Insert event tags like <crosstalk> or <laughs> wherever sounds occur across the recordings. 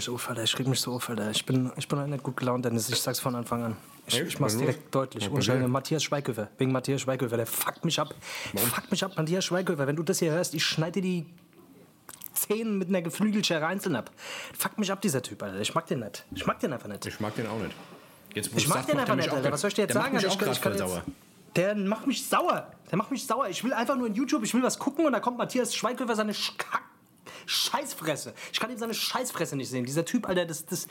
mich auf, Alter. Ich reg mich so auf, Alter. Ich bin, ich bin halt nicht gut gelaunt, Dennis. Ich sag's von Anfang an. Ich, Echt? ich mach's direkt los? deutlich. Und passiert? Matthias Schweighöfer. Wegen Matthias Schweighöfer. Der fuckt mich ab. Fuckt mich ab, Matthias Schweighöfer. Wenn du das hier hörst, ich schneide dir die Zähne mit einer Geflügelschere einzeln ab. Fuckt mich ab, dieser Typ, Alter. Ich mag den nicht. Ich mag den einfach nicht. Ich mag den auch nicht. Jetzt, Ich mag den einfach nicht, auch Alter. Was soll ich dir jetzt der sagen? Macht mich Alter? auch Ich kann- ich kann sauer. Der macht mich sauer. Der macht mich sauer. Ich will einfach nur in YouTube, ich will was gucken und da kommt Matthias Schweighöfer seine Kack- Scheißfresse. Ich kann ihm seine Scheißfresse nicht sehen. Dieser Typ, Alter, das, das,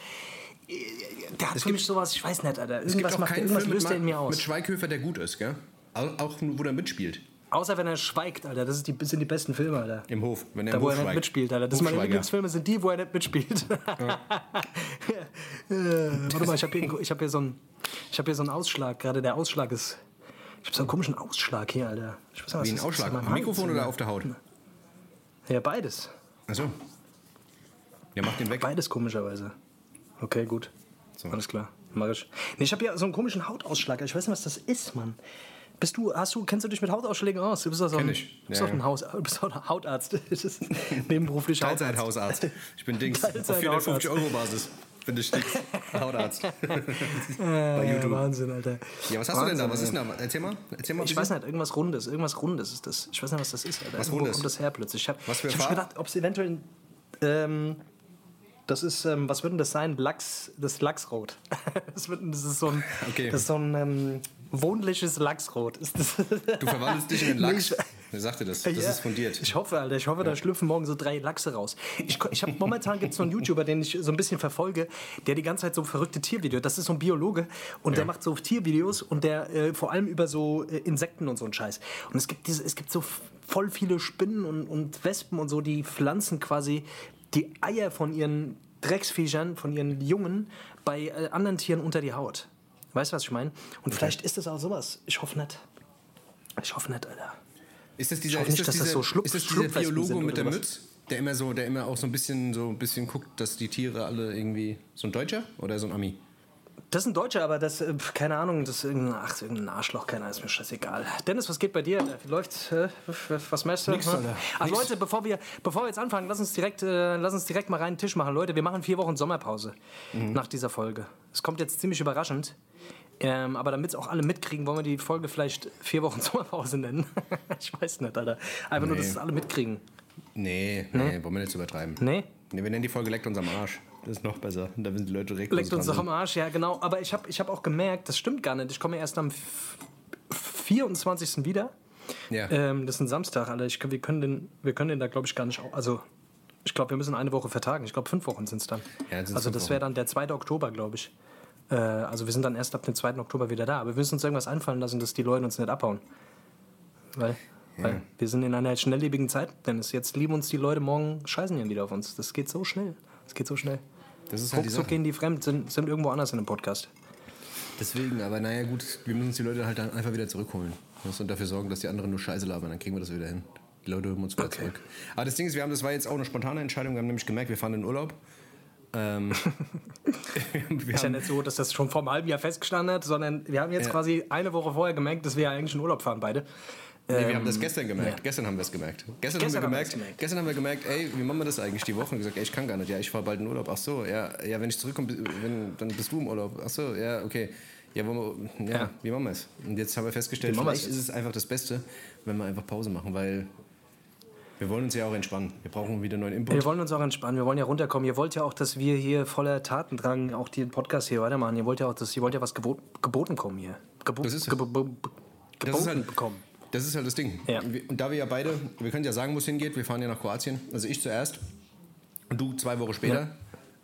der hat für mich sowas, ich weiß nicht, Alter. Es gibt Irgendwas macht er, irgendwas löst er in mit, mir aus. mit Schweighöfer, der gut ist, gell? Auch, wo der mitspielt. Außer wenn er schweigt, Alter. Das, die, sind die besten Filme, Alter. Im Hof, wenn er Da, im wo Hof er nicht mitspielt, Alter. Das sind meine. Lieblingsfilme, sind die, wo er nicht mitspielt. <laughs> äh, warte mal, ich habe hier, ich hab hier, so einen- hab hier so einen Ausschlag. Gerade der Ausschlag ist. Ich habe so einen komischen Ausschlag hier, Alter. Ich weiß nicht, was Wie ein. Ausschlag. Am Mikrofon oder auf der Haut? Ja, beides. Achso. Ja, mach den weg. Beides komischerweise. Okay, gut. So. Alles klar. Mach ich. Nee, ich habe hier so einen komischen Hautausschlag. Ich weiß nicht, was das ist, Mann. Bist du, hast du, kennst du dich mit Hautausschlägen aus? Du bist doch so ein, ich. bist Ja, ein ja. Haus, bist doch ein Hautarzt. <laughs> Das ist nebenberuflich Hautarzt. Teilzeithausarzt. Ich bin Dings. <laughs> Auf Teilzeit 450 Euro Basis. Bin ich Dings. <laughs> Hautarzt. <laughs> Bei Ja, YouTube. Wahnsinn, Alter. Ja, was hast du denn da? Wahnsinn, Was ist denn da? Erzähl mal. Erzähl mal. Ich weiß nicht, irgendwas Rundes, irgendwas Rundes ist das. Ich weiß nicht, was das ist, Alter. Was Wo Rundes? kommt das her plötzlich? Ich habe Was für ich hab gedacht, ob es eventuell. Ähm, das ist, ähm, was wird denn das sein? Lachs, das Lachsrot. <laughs> das, wird, das ist so ein, Okay. das ist so ein ähm, wohnliches Lachsrot. Ist das Du verwandelst dich in einen Lachs. Wer sagte das? Das Ja. ist fundiert. Ich hoffe, Alter. Ich hoffe, da schlüpfen morgen so drei Lachse raus. Ich, ich habe momentan gibt es so einen YouTuber, den ich so ein bisschen verfolge, der die ganze Zeit so verrückte Tiervideos. Das ist so ein Biologe und der macht so Tiervideos und der äh, vor allem über so äh, Insekten und so einen Scheiß. Und es gibt diese, es gibt so voll viele Spinnen und, und Wespen und so, die pflanzen quasi die Eier von ihren Drecksviechern, von ihren Jungen bei äh, anderen Tieren unter die Haut. Weißt du, was ich meine? Und vielleicht ist das auch sowas. Ich hoffe nicht. Ich hoffe nicht, Alter. Ist das dieser, hoffe ist nicht, das dass das so Schluck- ist das dieser sind mit der was? Mütze? Der immer so, der immer auch so ein bisschen so ein bisschen guckt, dass die Tiere alle irgendwie. So ein Deutscher oder so ein Ami? Das ist ein Deutscher, aber das, äh, keine Ahnung, das ist irgendein, ach, ist irgendein Arschloch, keiner ist mir scheißegal. Dennis, was geht bei dir? Wie läuft, äh, was meinst du? Nix, Alter. Ach Nix. Leute, bevor wir, bevor wir jetzt anfangen, lass uns direkt, äh, lass uns direkt mal rein einen Tisch machen. Leute, wir machen vier Wochen Sommerpause Mhm. nach dieser Folge. Es kommt jetzt ziemlich überraschend. Ähm, aber damit es auch alle mitkriegen, wollen wir die Folge vielleicht vier Wochen <laughs> Sommerpause nennen. <laughs> ich weiß nicht, Alter. Einfach nur, dass Nee. es alle mitkriegen. Nee, nee, wollen wir nicht übertreiben. Nee? Nee, wir nennen die Folge Leckt uns am Arsch. Das ist noch besser. Da sind die Leute direkt Leckt uns am Arsch, ja genau. Aber ich habe ich hab auch gemerkt, das stimmt gar nicht. Ich komme erst am f- 24. wieder. Ja. Ähm, das ist ein Samstag, Alter. Ich, wir, können den, wir können den da, glaube ich, gar nicht. Also, ich glaube, wir müssen eine Woche vertagen. Ich glaube, fünf Wochen sind es dann. Ja, also, das wäre dann der 2. Oktober, glaube ich. Äh, also, wir sind dann erst ab dem 2. Oktober wieder da. Aber wir müssen uns irgendwas einfallen lassen, dass die Leute uns nicht abhauen. Weil, weil wir sind in einer schnelllebigen Zeit, Dennis. Jetzt lieben uns die Leute, morgen scheißen die wieder auf uns. Das geht so schnell. Das geht so schnell. Das ist halt die Ruckzuck gehen die fremd, sind, sind irgendwo anders in einem Podcast. Deswegen, aber naja, gut, wir müssen uns die Leute halt dann einfach wieder zurückholen. Und dafür sorgen, dass die anderen nur Scheiße labern, dann kriegen wir das wieder hin. Die Leute holen uns wieder Okay. zurück. Aber das Ding ist, wir haben, das war jetzt auch eine spontane Entscheidung. Wir haben nämlich gemerkt, wir fahren in den Urlaub. Ähm, <laughs> Ist ja nicht so, dass das schon vor einem halben Jahr festgestanden hat, sondern wir haben jetzt Ja. quasi eine Woche vorher gemerkt, dass wir ja eigentlich in Urlaub fahren beide. nee, wir haben das gestern gemerkt. ja. Gestern haben wir es gemerkt. Gestern, Gestern haben wir gemerkt, gemerkt. Gestern haben wir gemerkt, ey, wie machen wir das eigentlich die Woche? Und gesagt, ey, ich kann gar nicht. Ja, ich fahre bald in Urlaub. Ach so, ja, ja, wenn ich zurückkomme, wenn, dann bist du im Urlaub. Ach so, ja, okay. Ja, wollen wir, ja, Ja. wie machen wir es? Und jetzt haben wir festgestellt, vielleicht ist es einfach das Beste, wenn wir einfach Pause machen, weil wir wollen uns ja auch entspannen. Wir brauchen wieder neuen Input. Wir wollen uns auch entspannen, wir wollen ja runterkommen. Ihr wollt ja auch, dass wir hier voller Tatendrang auch den Podcast hier weitermachen. Ihr wollt ja auch, dass ihr wollt ja was gebot, geboten kommen hier. Gebo Das ist gebo geboten Das ist halt- bekommen. Das ist halt das Ding. Ja. Und da wir ja beide, wir können ja sagen, wo es hingeht. Wir fahren ja nach Kroatien. Also ich zuerst und du zwei Wochen später.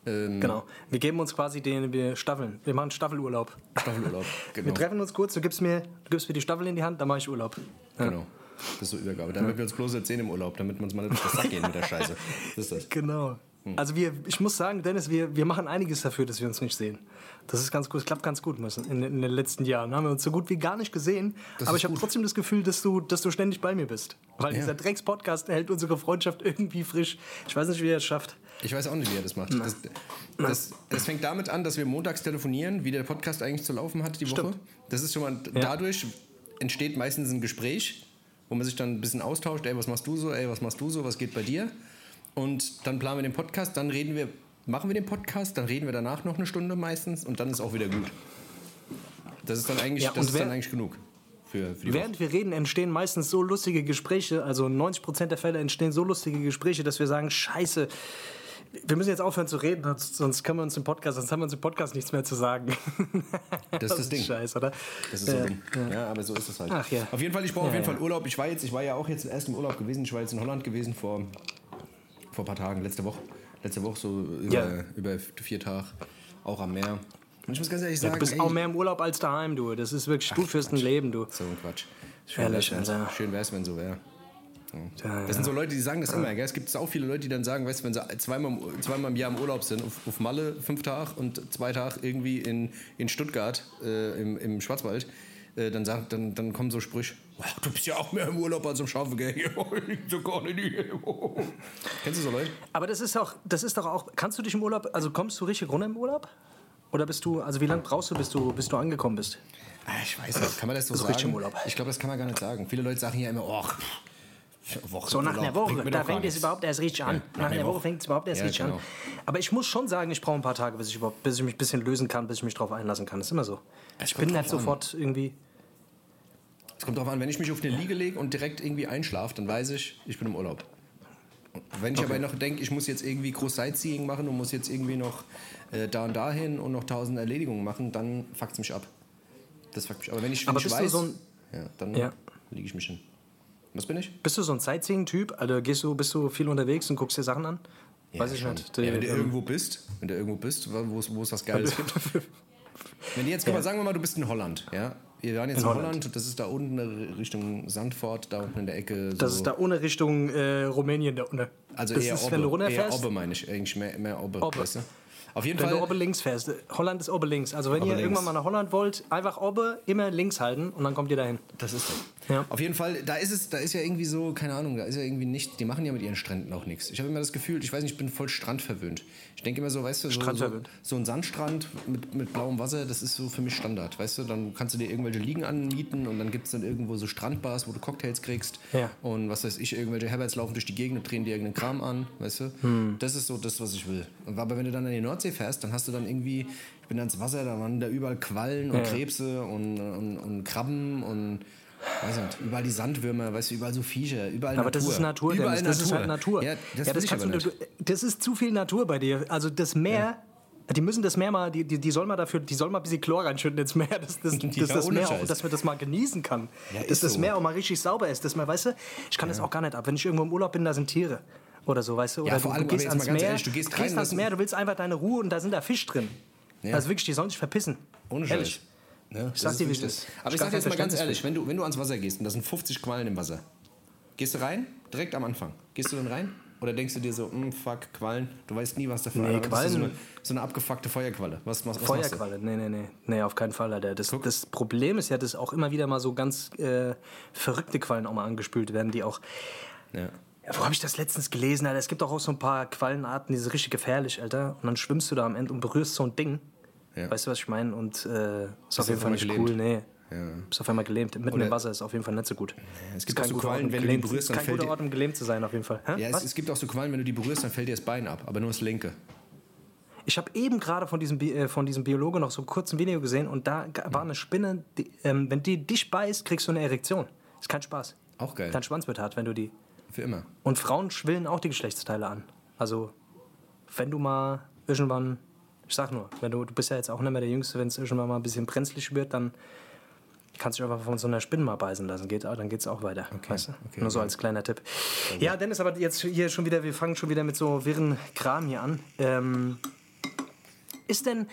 Ähm, Genau. Wir geben uns quasi den wir Staffeln. Wir machen Staffelurlaub. Staffelurlaub. <laughs> Genau. Wir treffen uns kurz, du gibst mir, du gibst mir die Staffel in die Hand, dann mache ich Urlaub. Ja. genau. Das ist so Übergabe. Damit wir uns bloß erzählen im Urlaub, damit wir uns mal nicht auf das Sack gehen mit der Scheiße. Das ist das. Genau. Hm. Also wir, ich muss sagen, Dennis, wir, wir machen einiges dafür, dass wir uns nicht sehen. Das ist ganz gut, es klappt ganz gut. In, in den letzten Jahren haben wir uns so gut wie gar nicht gesehen. Das aber ich habe trotzdem das Gefühl, dass du, dass du ständig bei mir bist. Weil Ja. dieser Drecks-Podcast hält unsere Freundschaft irgendwie frisch. Ich weiß nicht, wie er es schafft. Ich weiß auch nicht, wie er das macht. Das, das, das fängt damit an, dass wir montags telefonieren, wie der Podcast eigentlich zu laufen hat die Woche. Stimmt. Das ist schon mal, dadurch entsteht meistens ein Gespräch, wo man sich dann ein bisschen austauscht, ey, was machst du so, ey, was machst du so, was geht bei dir? Und dann planen wir den Podcast, dann reden wir machen wir den Podcast, dann reden wir danach noch eine Stunde meistens und dann ist auch wieder gut. Das ist dann eigentlich, Ja, das ist dann eigentlich genug für, für Während wir reden, entstehen meistens so lustige Gespräche, also 90% der Fälle entstehen so lustige Gespräche, dass wir sagen, scheiße, wir müssen jetzt aufhören zu reden, sonst, können wir uns im Podcast, sonst haben wir uns im Podcast nichts mehr zu sagen. Das ist das <laughs> Ding. Scheiße, oder? Das ist so dumm. Ja, aber so ist es halt. Ach ja. Auf jeden Fall, ich brauche auf Ja, jeden ja. Fall Urlaub. Ich war jetzt, ich war ja auch jetzt erst im Urlaub gewesen. Ich war jetzt in Holland gewesen vor, vor ein paar Tagen, letzte Woche. Letzte Woche so über, über vier Tage, auch am Meer. Und ich muss ganz ehrlich sagen, Du bist ey, auch mehr im Urlaub als daheim, du. Das ist wirklich, du führst ein Leben, du. so ein Quatsch. Schön schön wär's, wenn so wäre. Ja, Das sind so Leute, die sagen das immer. Gell? Es gibt auch viele Leute, die dann sagen, weißt du, wenn sie zweimal, im- zweimal im Jahr im Urlaub sind, auf, auf Malle fünf Tage und zwei Tage irgendwie in, in Stuttgart äh, im, im Schwarzwald, äh, dann, sagt, dann, dann kommen so Sprüche, wow, du bist ja auch mehr im Urlaub als im Schaffen, gell? <laughs> so gar nicht. <laughs> Kennst du so Leute? Aber das ist auch, das ist doch auch, kannst du dich im Urlaub, also kommst du richtig runter im Urlaub? Oder bist du, also wie lange brauchst du, bis du, bis du angekommen bist? Ah, Ich weiß nicht, kann man das so Also sagen? Ich glaube, das kann man gar nicht sagen. Viele Leute sagen ja immer, oh, Woche So nach einer Woche, da fängt es überhaupt erst richtig an. nach einer Woche fängt es überhaupt erst Ja, richtig genau. an. Aber ich muss schon sagen, ich brauche ein paar Tage, bis ich, überhaupt, bis ich mich ein bisschen lösen kann, bis ich mich drauf einlassen kann. Das ist immer so. Es Ich bin drauf nicht sofort irgendwie. Es kommt darauf an, wenn ich mich auf eine Liege lege und direkt irgendwie einschlafe, dann weiß ich, ich bin im Urlaub. Wenn ich aber noch denke, ich muss jetzt irgendwie groß Sightseeing machen und muss jetzt irgendwie noch äh, da und dahin und noch tausend Erledigungen machen, dann fuckt es mich ab. Das fuckt mich ab. Aber wenn ich, wenn Aber ich weiß, so ein- ja, dann Ja. lege ich mich hin. Was bin ich? Bist du so ein Sightseeing-Typ? Also gehst du, bist du viel unterwegs und guckst dir Sachen an? Weiß ich schon. nicht. Ja, wenn du Ähm, irgendwo bist, wenn du irgendwo bist, wo es was Geiles gibt. <laughs> Wenn du jetzt, guck mal, sagen wir mal, du bist in Holland, ja? Wir waren jetzt in, In Holland. Holland. das ist da unten Richtung Sandford, da unten in der Ecke. So. Das ist da ohne Richtung äh, Rumänien da unten. Also das eher ist, Obbe. wenn du eher runterfährst. Obbe meine ich, eigentlich mehr, mehr Obbe. Obbe. Weißt du? Auf jeden Wenn Fall. du Obbe links fährst. Holland ist Obbe links. Also wenn Obbe ihr links. irgendwann mal nach Holland wollt, einfach Obbe immer links halten und dann kommt ihr dahin. Das ist das. Ja. Auf jeden Fall, da ist es, da ist ja irgendwie so, keine Ahnung, da ist ja irgendwie nicht, die machen ja mit ihren Stränden auch nichts. Ich habe immer das Gefühl, ich weiß nicht, ich bin voll strandverwöhnt. Ich denke immer so, weißt du, so, so, so ein Sandstrand mit, mit blauem Wasser, das ist so für mich Standard, weißt du, dann kannst du dir irgendwelche Liegen anmieten und dann gibt es dann irgendwo so Strandbars, wo du Cocktails kriegst Ja. und was weiß ich, irgendwelche Herberts laufen durch die Gegend und drehen dir irgendeinen Kram an, weißt du. Hm. Das ist so das, was ich will. Aber wenn du dann an die Nordsee fährst, dann hast du dann irgendwie, ich bin dann ins Wasser, da waren da überall Quallen und Ja. Krebse und, und, und Krabben und weiß nicht, überall die Sandwürmer, weißt du, überall so Viecher, überall Aber Natur. das ist Natur, überall Dennis. Das ist halt Natur. Ja, das, ja, ich kannst du, das ist zu viel Natur bei dir. Also das Meer, die müssen das Meer mal, die, die, die soll mal dafür, die soll mal ein bisschen Chlor reinschütten ins Meer, <laughs> dass, das, Ja, dass das ohne Meer auch, Scheiß. dass man das mal genießen kann. Ja, dass das so. Meer auch mal richtig sauber ist. Dass man, weißt du, ich kann das auch gar nicht ab. Wenn ich irgendwo im Urlaub bin, da sind Tiere. Oder so, weißt du? Oder Ja, vor du, allem, du gehst ans Meer, ehrlich, du gehst rein, gehst ans das- Meer, du willst einfach deine Ruhe und da sind da Fisch drin. Ja. Also wirklich, die sollen sich verpissen. Ohne Ehrlich. Ja, Ich sag dir, wie es ist. Aber Ich sag hab jetzt mal ganz ehrlich, wenn du, wenn du ans Wasser gehst und da sind 50 Quallen im Wasser, gehst du rein, direkt am Anfang. Gehst du dann rein? Oder denkst du dir so, "Hm, fuck, Quallen, du weißt nie, was da für Nee, ist Quallen- So eine, so eine abgefuckte Feuerqualle. Was, was, was? Feuerqualle, nee, nee, nee. Nee, auf keinen Fall, Alter. Das, das Problem ist ja, dass auch immer wieder mal so ganz äh, verrückte Quallen auch mal angespült werden, die auch. Ja. Ja, wo habe ich das letztens gelesen, Alter? Es gibt auch, auch so ein paar Quallenarten, die sind richtig gefährlich, Alter. Und dann schwimmst du da am Ende und berührst so ein Ding. Ja. Weißt du, was ich meine? Und äh, ist auf jeden Fall nicht gelähmt. cool, nee. Ja. Bist auf einmal gelähmt. Mitten Oder- im Wasser ist auf jeden Fall nicht so gut. es gibt Ist auch so Ort, um wenn du die berührst, ist dann kein fällt guter dir- Ort, um gelähmt zu sein, auf jeden Fall. Hä? Ja, es, es gibt auch so Quallen, wenn du die berührst, dann fällt dir das Bein ab, aber nur das linke. Ich habe eben gerade von diesem, Bi äh, von diesem Biologe noch so kurz ein Video gesehen und da war eine Spinne, die, ähm, wenn die dich beißt, kriegst du eine Erektion. Ist kein Spaß. Auch geil. Dein Schwanz wird hart, wenn du die. Für immer. Und Frauen schwillen auch die Geschlechtsteile an. Also, wenn du mal irgendwann, ich sag nur, wenn du, du bist ja jetzt auch nicht mehr der Jüngste, wenn es irgendwann mal ein bisschen brenzlig wird, dann kannst du dich einfach von so einer Spinne mal beißen lassen. Geht, auch- dann geht es auch weiter. weißt du? okay, Nur so okay. als kleiner Tipp. Ja, Dennis, aber jetzt hier schon wieder, wir fangen schon wieder mit so wirren Kram hier an. Ähm, ist denn,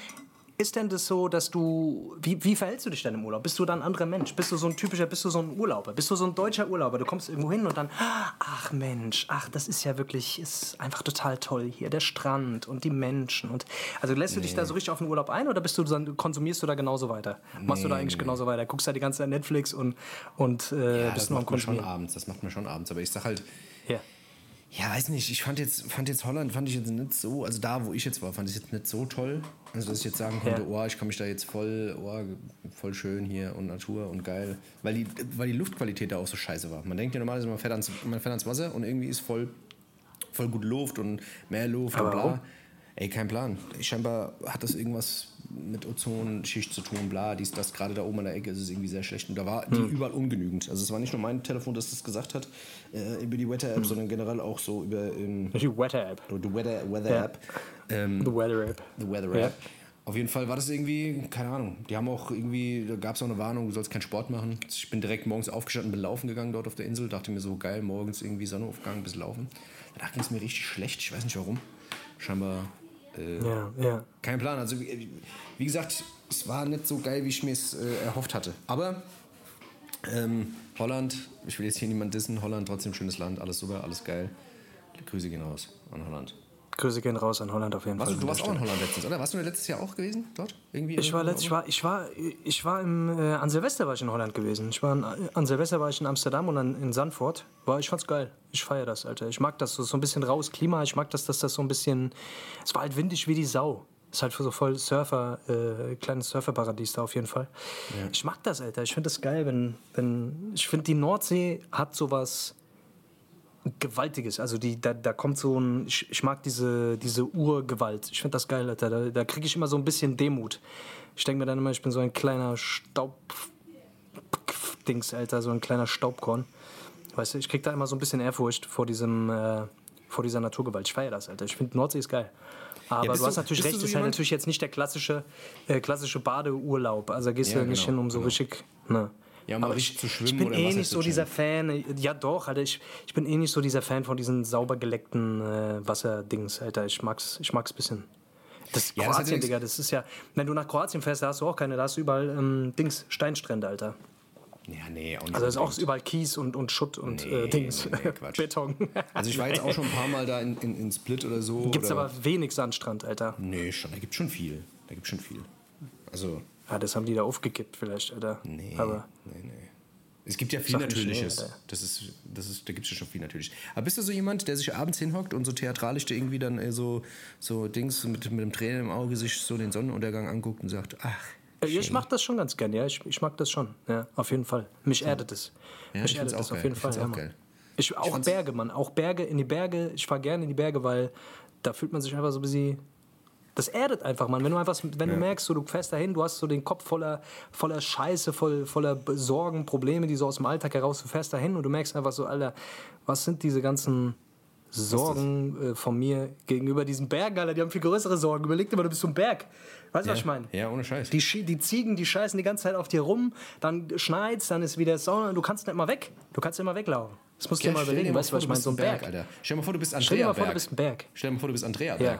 ist denn das so, dass du. Wie, wie verhältst du dich denn im Urlaub? Bist du dann ein anderer Mensch? Bist du so ein typischer, bist du so ein Urlauber? Bist du so ein deutscher Urlauber? Du kommst irgendwo hin und dann, ach Mensch, ach, das ist ja wirklich, ist einfach total toll hier, der Strand und die Menschen. Und, also lässt du dich da so richtig auf den Urlaub ein oder bist du dann, konsumierst du da genauso weiter? Machst du da eigentlich genauso weiter? Guckst da die ganze Zeit Netflix und, und äh, Ja, bist nur am macht man schon Konsumieren? abends. Das macht man schon abends. Aber ich sag halt, Ja. Weiß nicht. Ich fand jetzt, fand jetzt Holland fand ich jetzt nicht so, also da, wo ich jetzt war, fand ich jetzt nicht so toll. Also dass ich jetzt sagen konnte, Ja. oh, ich kann mich da jetzt voll, oh, voll schön hier und Natur und geil. Weil die, weil die Luftqualität da auch so scheiße war. Man denkt ja normalerweise, man fährt ans, man fährt ans Wasser und irgendwie ist voll, voll gut Luft und mehr Luft Aber und bla. Ey, kein Plan. Scheinbar hat das irgendwas mit Ozonschicht zu tun, bla, dies, das. Gerade da oben an der Ecke ist es irgendwie sehr schlecht. Und da war die Hm. überall ungenügend. Also es war nicht nur mein Telefon, das das gesagt hat, äh, über die Wetter-App, Hm. sondern generell auch so über ähm, Die Wetter-App. die Weather- Ja. Weather-App. Ähm, The Weather-App. The Weather Ja. App. Auf jeden Fall war das irgendwie, keine Ahnung, die haben auch irgendwie, da gab es auch eine Warnung, du sollst keinen Sport machen. Ich bin direkt morgens aufgestanden, bin laufen gegangen dort auf der Insel, dachte mir so, geil, morgens irgendwie Sonnenaufgang, bis laufen. Danach ging es mir richtig schlecht, ich weiß nicht warum. Scheinbar, äh, Ja, ja. kein Plan. Also, wie, wie gesagt, es war nicht so geil, wie ich mir es äh, erhofft hatte. Aber ähm, Holland, ich will jetzt hier niemand dissen, Holland, trotzdem schönes Land, alles super, alles geil. Grüße gehen raus an Holland. Grüße gehen raus an Holland auf jeden Warst Fall. du, du warst der auch in Stelle. Holland letztens, oder? Warst du letztes Jahr auch gewesen dort? Irgendwie Ich war letzt, ich war, ich war, ich war im, äh, an Silvester war ich in Holland gewesen. Ich war an, an Silvester war ich in Amsterdam und dann in Sandford. War, ich fand's geil. Ich feiere das, Alter. Ich mag das so, so ein bisschen raus Klima. Ich mag das, dass das so ein bisschen. Es war halt windig wie die Sau. Ist halt so voll Surfer, äh, kleines Surferparadies da auf jeden Fall. Ich mag das, Alter. Ich finde das geil, wenn, wenn. Ich finde, die Nordsee hat sowas. Gewaltiges. Also die, da, da kommt so ein. Ich, ich mag diese, diese Urgewalt. Ich finde das geil, Alter. Da, da kriege ich immer so ein bisschen Demut. Ich denke mir dann immer, ich bin so ein kleiner Staub. Dings, Alter, so ein kleiner Staubkorn. Weißt du, ich krieg da immer so ein bisschen Ehrfurcht vor diesem, äh, vor dieser Naturgewalt. Ich feiere das, Alter. Ich finde Nordsee ist geil. Aber bist du hast du- natürlich bist du recht, so ist halt natürlich jetzt nicht der klassische, äh, klassische Badeurlaub. Also da gehst Ja, du nicht genau, hin, um so genau. richtig. Ne. Ja, um Aber richtig ich, zu schwimmen ich bin oder eh nicht so dieser Fan. Ja, doch, Alter. Ich, ich bin eh nicht so dieser Fan von diesen sauber geleckten äh, Wasserdings, Alter. Ich mag's, ich mag's ein bisschen. Das Ja, das Kroatien, nichts- Digga, das ist ja. Wenn du nach Kroatien fährst, da hast du auch keine, da hast du überall ähm, Dings, Steinstrände, Alter. Ja, nee, auch nicht. Also ist auch überall Kies und, und Schutt und Nee, äh, Dings. nee, nee. <laughs> Beton. Also ich war jetzt auch schon ein paar Mal da in, in, in Split oder so. Gibt's oder, aber wenig Sandstrand, Alter. Nee, schon, da gibt schon viel. Da gibt schon viel. Also, Ja, das haben die da aufgekippt vielleicht, Alter. nee, Aber nee, nee. Es gibt ja viel Natürliches. Alter. das ist, das ist, da gibt es ja schon viel natürlich. Aber bist du so jemand, der sich abends hinhockt und so theatralisch dir irgendwie dann äh, so, so Dings mit, mit einem Tränen im Auge sich so den Sonnenuntergang anguckt und sagt, ach, Äh, ich mach das schon ganz gern, ja. Ich, ich mag das schon. Ja, auf jeden Fall. Mich erdet es. Ja, Mich ich erdet auch es auf jeden Ich Fall. Ja, auch geil. Ich, auch Berge, Mann. Auch Berge in die Berge. Ich fahr gerne in die Berge, weil da fühlt man sich einfach so ein bisschen. Das erdet einfach, Mann. Wenn du einfach, wenn du merkst, so, du fährst dahin, du hast so den Kopf voller, voller Scheiße, voll, voller Sorgen, Probleme, die so aus dem Alltag heraus, du fährst dahin und du merkst einfach so, Alter, was sind diese ganzen Sorgen äh, von mir gegenüber diesen Bergen, Alter? Die haben viel größere Sorgen. Überleg dir mal, du bist so ein Berg. Weißt du, was ich meine? Ja, ohne Scheiß. Die, die Ziegen, die scheißen die ganze Zeit auf dir rum, dann schneit's, dann ist wieder Sonne, du kannst nicht mal weg. Du kannst immer weglaufen. Das musst du dir mal überlegen, weißt du, was ich meine? So ein Berg. Alter. Stell dir mal vor, du bist Stell dir Andrea mal vor, du Berg. bist ein Berg. Stell dir mal vor, du bist Andrea Ja.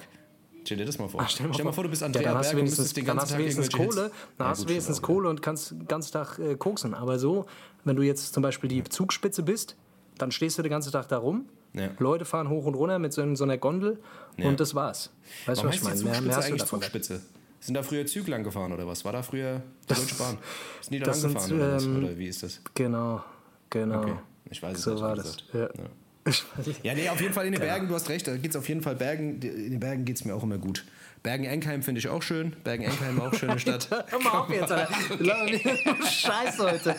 Stell dir das mal vor. Ach, stell, dir mal vor, du bist Andrea ja, dann hast Berg du und wenigstens, müsstest den dann ganzen hast du Tag wenigstens irgendwelche Kohle, Hits- dann Ja, hast du wenigstens auch Kohle und kannst den ganzen Tag äh, koksen. Aber so, wenn du jetzt zum Beispiel die Zugspitze bist, dann stehst du den ganzen Tag da rum. Ja. Leute fahren hoch und runter mit so, in so einer Gondel und das war's. Weißt du, was ich meine? Mehr, Zugspitze mehr hast du eigentlich davon. Zugspitze? Sind da früher Züge lang gefahren oder was? War da früher die Deutsche Bahn? <laughs> Sind die da lang gefahren oder, ähm, oder wie ist das? Genau, genau. Okay. Ich weiß es so nicht, war wie das. Ja. <laughs> Ja, nee, auf jeden Fall in den Bergen, du hast recht, da geht es auf jeden Fall Bergen, in den Bergen geht es mir auch immer gut. Bergen-Enkheim finde ich auch schön, Bergen-Enkheim auch schöne Stadt. <laughs> Hör mal auf jetzt, Alter. <laughs> Scheiß heute.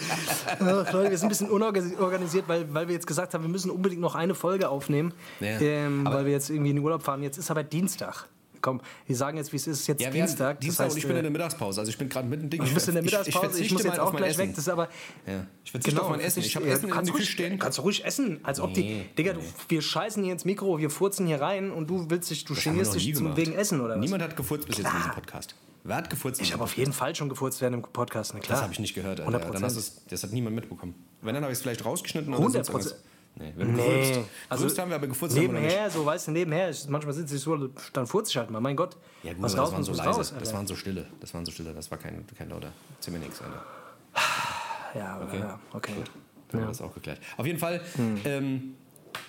Ach, Leute, wir sind ein bisschen unorganisiert, weil, weil wir jetzt gesagt haben, wir müssen unbedingt noch eine Folge aufnehmen, Ja. ähm, weil wir jetzt irgendwie in den Urlaub fahren. Jetzt ist aber Dienstag. Komm, wir sagen jetzt, wie es ist. Jetzt Ja, Dienstag. Dienstag das heißt, und ich bin in äh, der Mittagspause, also ich bin gerade mitten Ding. Du bist in der Mittagspause, ich, verzichte muss jetzt auch gleich Essen. weg. Das ist aber. Ja. Ich verzichte auf mein Essen. Ich habe ja, Essen in der ruhig, stehen. Kannst du ruhig essen, als ob Nee, die. Digga, du, wir scheißen hier ins Mikro, wir furzen hier rein und du willst dich, du genierst dich zum, wegen Essen oder was? Niemand hat gefurzt bis jetzt in diesem Podcast. Wer hat gefurzt? Ich habe auf jeden Fall schon gefurzt während dem Podcast, na klar. Das habe ich nicht gehört, Alter. 100%. Dann hast das hat niemand mitbekommen. Wenn, dann habe ich es vielleicht rausgeschnitten oder 100%. sonst irgendwas. Nee, wir haben Nee, gefurzt. also Gefurzt haben wir, aber gefurzt nebenher, so weißt du, nebenher, manchmal sitze ich so, dann furze ich halt mal, mein Gott. Ja gut, was raus das waren so leise. raus. das waren so stille. Das waren so stille. Das war kein, kein lauter. Ziemlich nix, Alter. ja, okay. ja, okay. Dann haben wir das auch geklärt. Auf jeden Fall, ähm,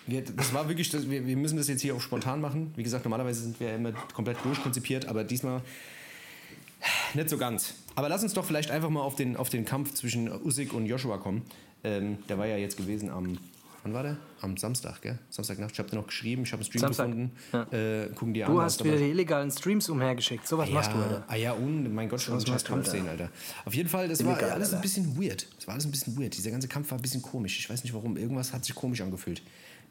wir, das war wirklich, das, wir, wir müssen das jetzt hier auch spontan machen. Wie gesagt, normalerweise sind wir ja immer komplett durchkonzipiert, aber diesmal nicht so ganz. Aber lass uns doch vielleicht einfach mal auf den, auf den Kampf zwischen Usyk und Joshua kommen. Ähm, der war ja jetzt gewesen am wann war der? Am Samstag, gell? Samstagnacht. Ich habe dir noch geschrieben, ich habe einen Stream Samstag. gefunden. Ja. Äh, gucken die Du an. hast dabei. wieder die illegalen Streams umhergeschickt. So was machst du, Alter. Ah ja, und mein Gott, schon was was du, Kampf sehen, Alter. Auf jeden Fall, das war Illegal, alles ein bisschen weird. Das war alles ein bisschen weird. Dieser ganze Kampf war ein bisschen komisch. Ich weiß nicht warum. Irgendwas hat sich komisch angefühlt.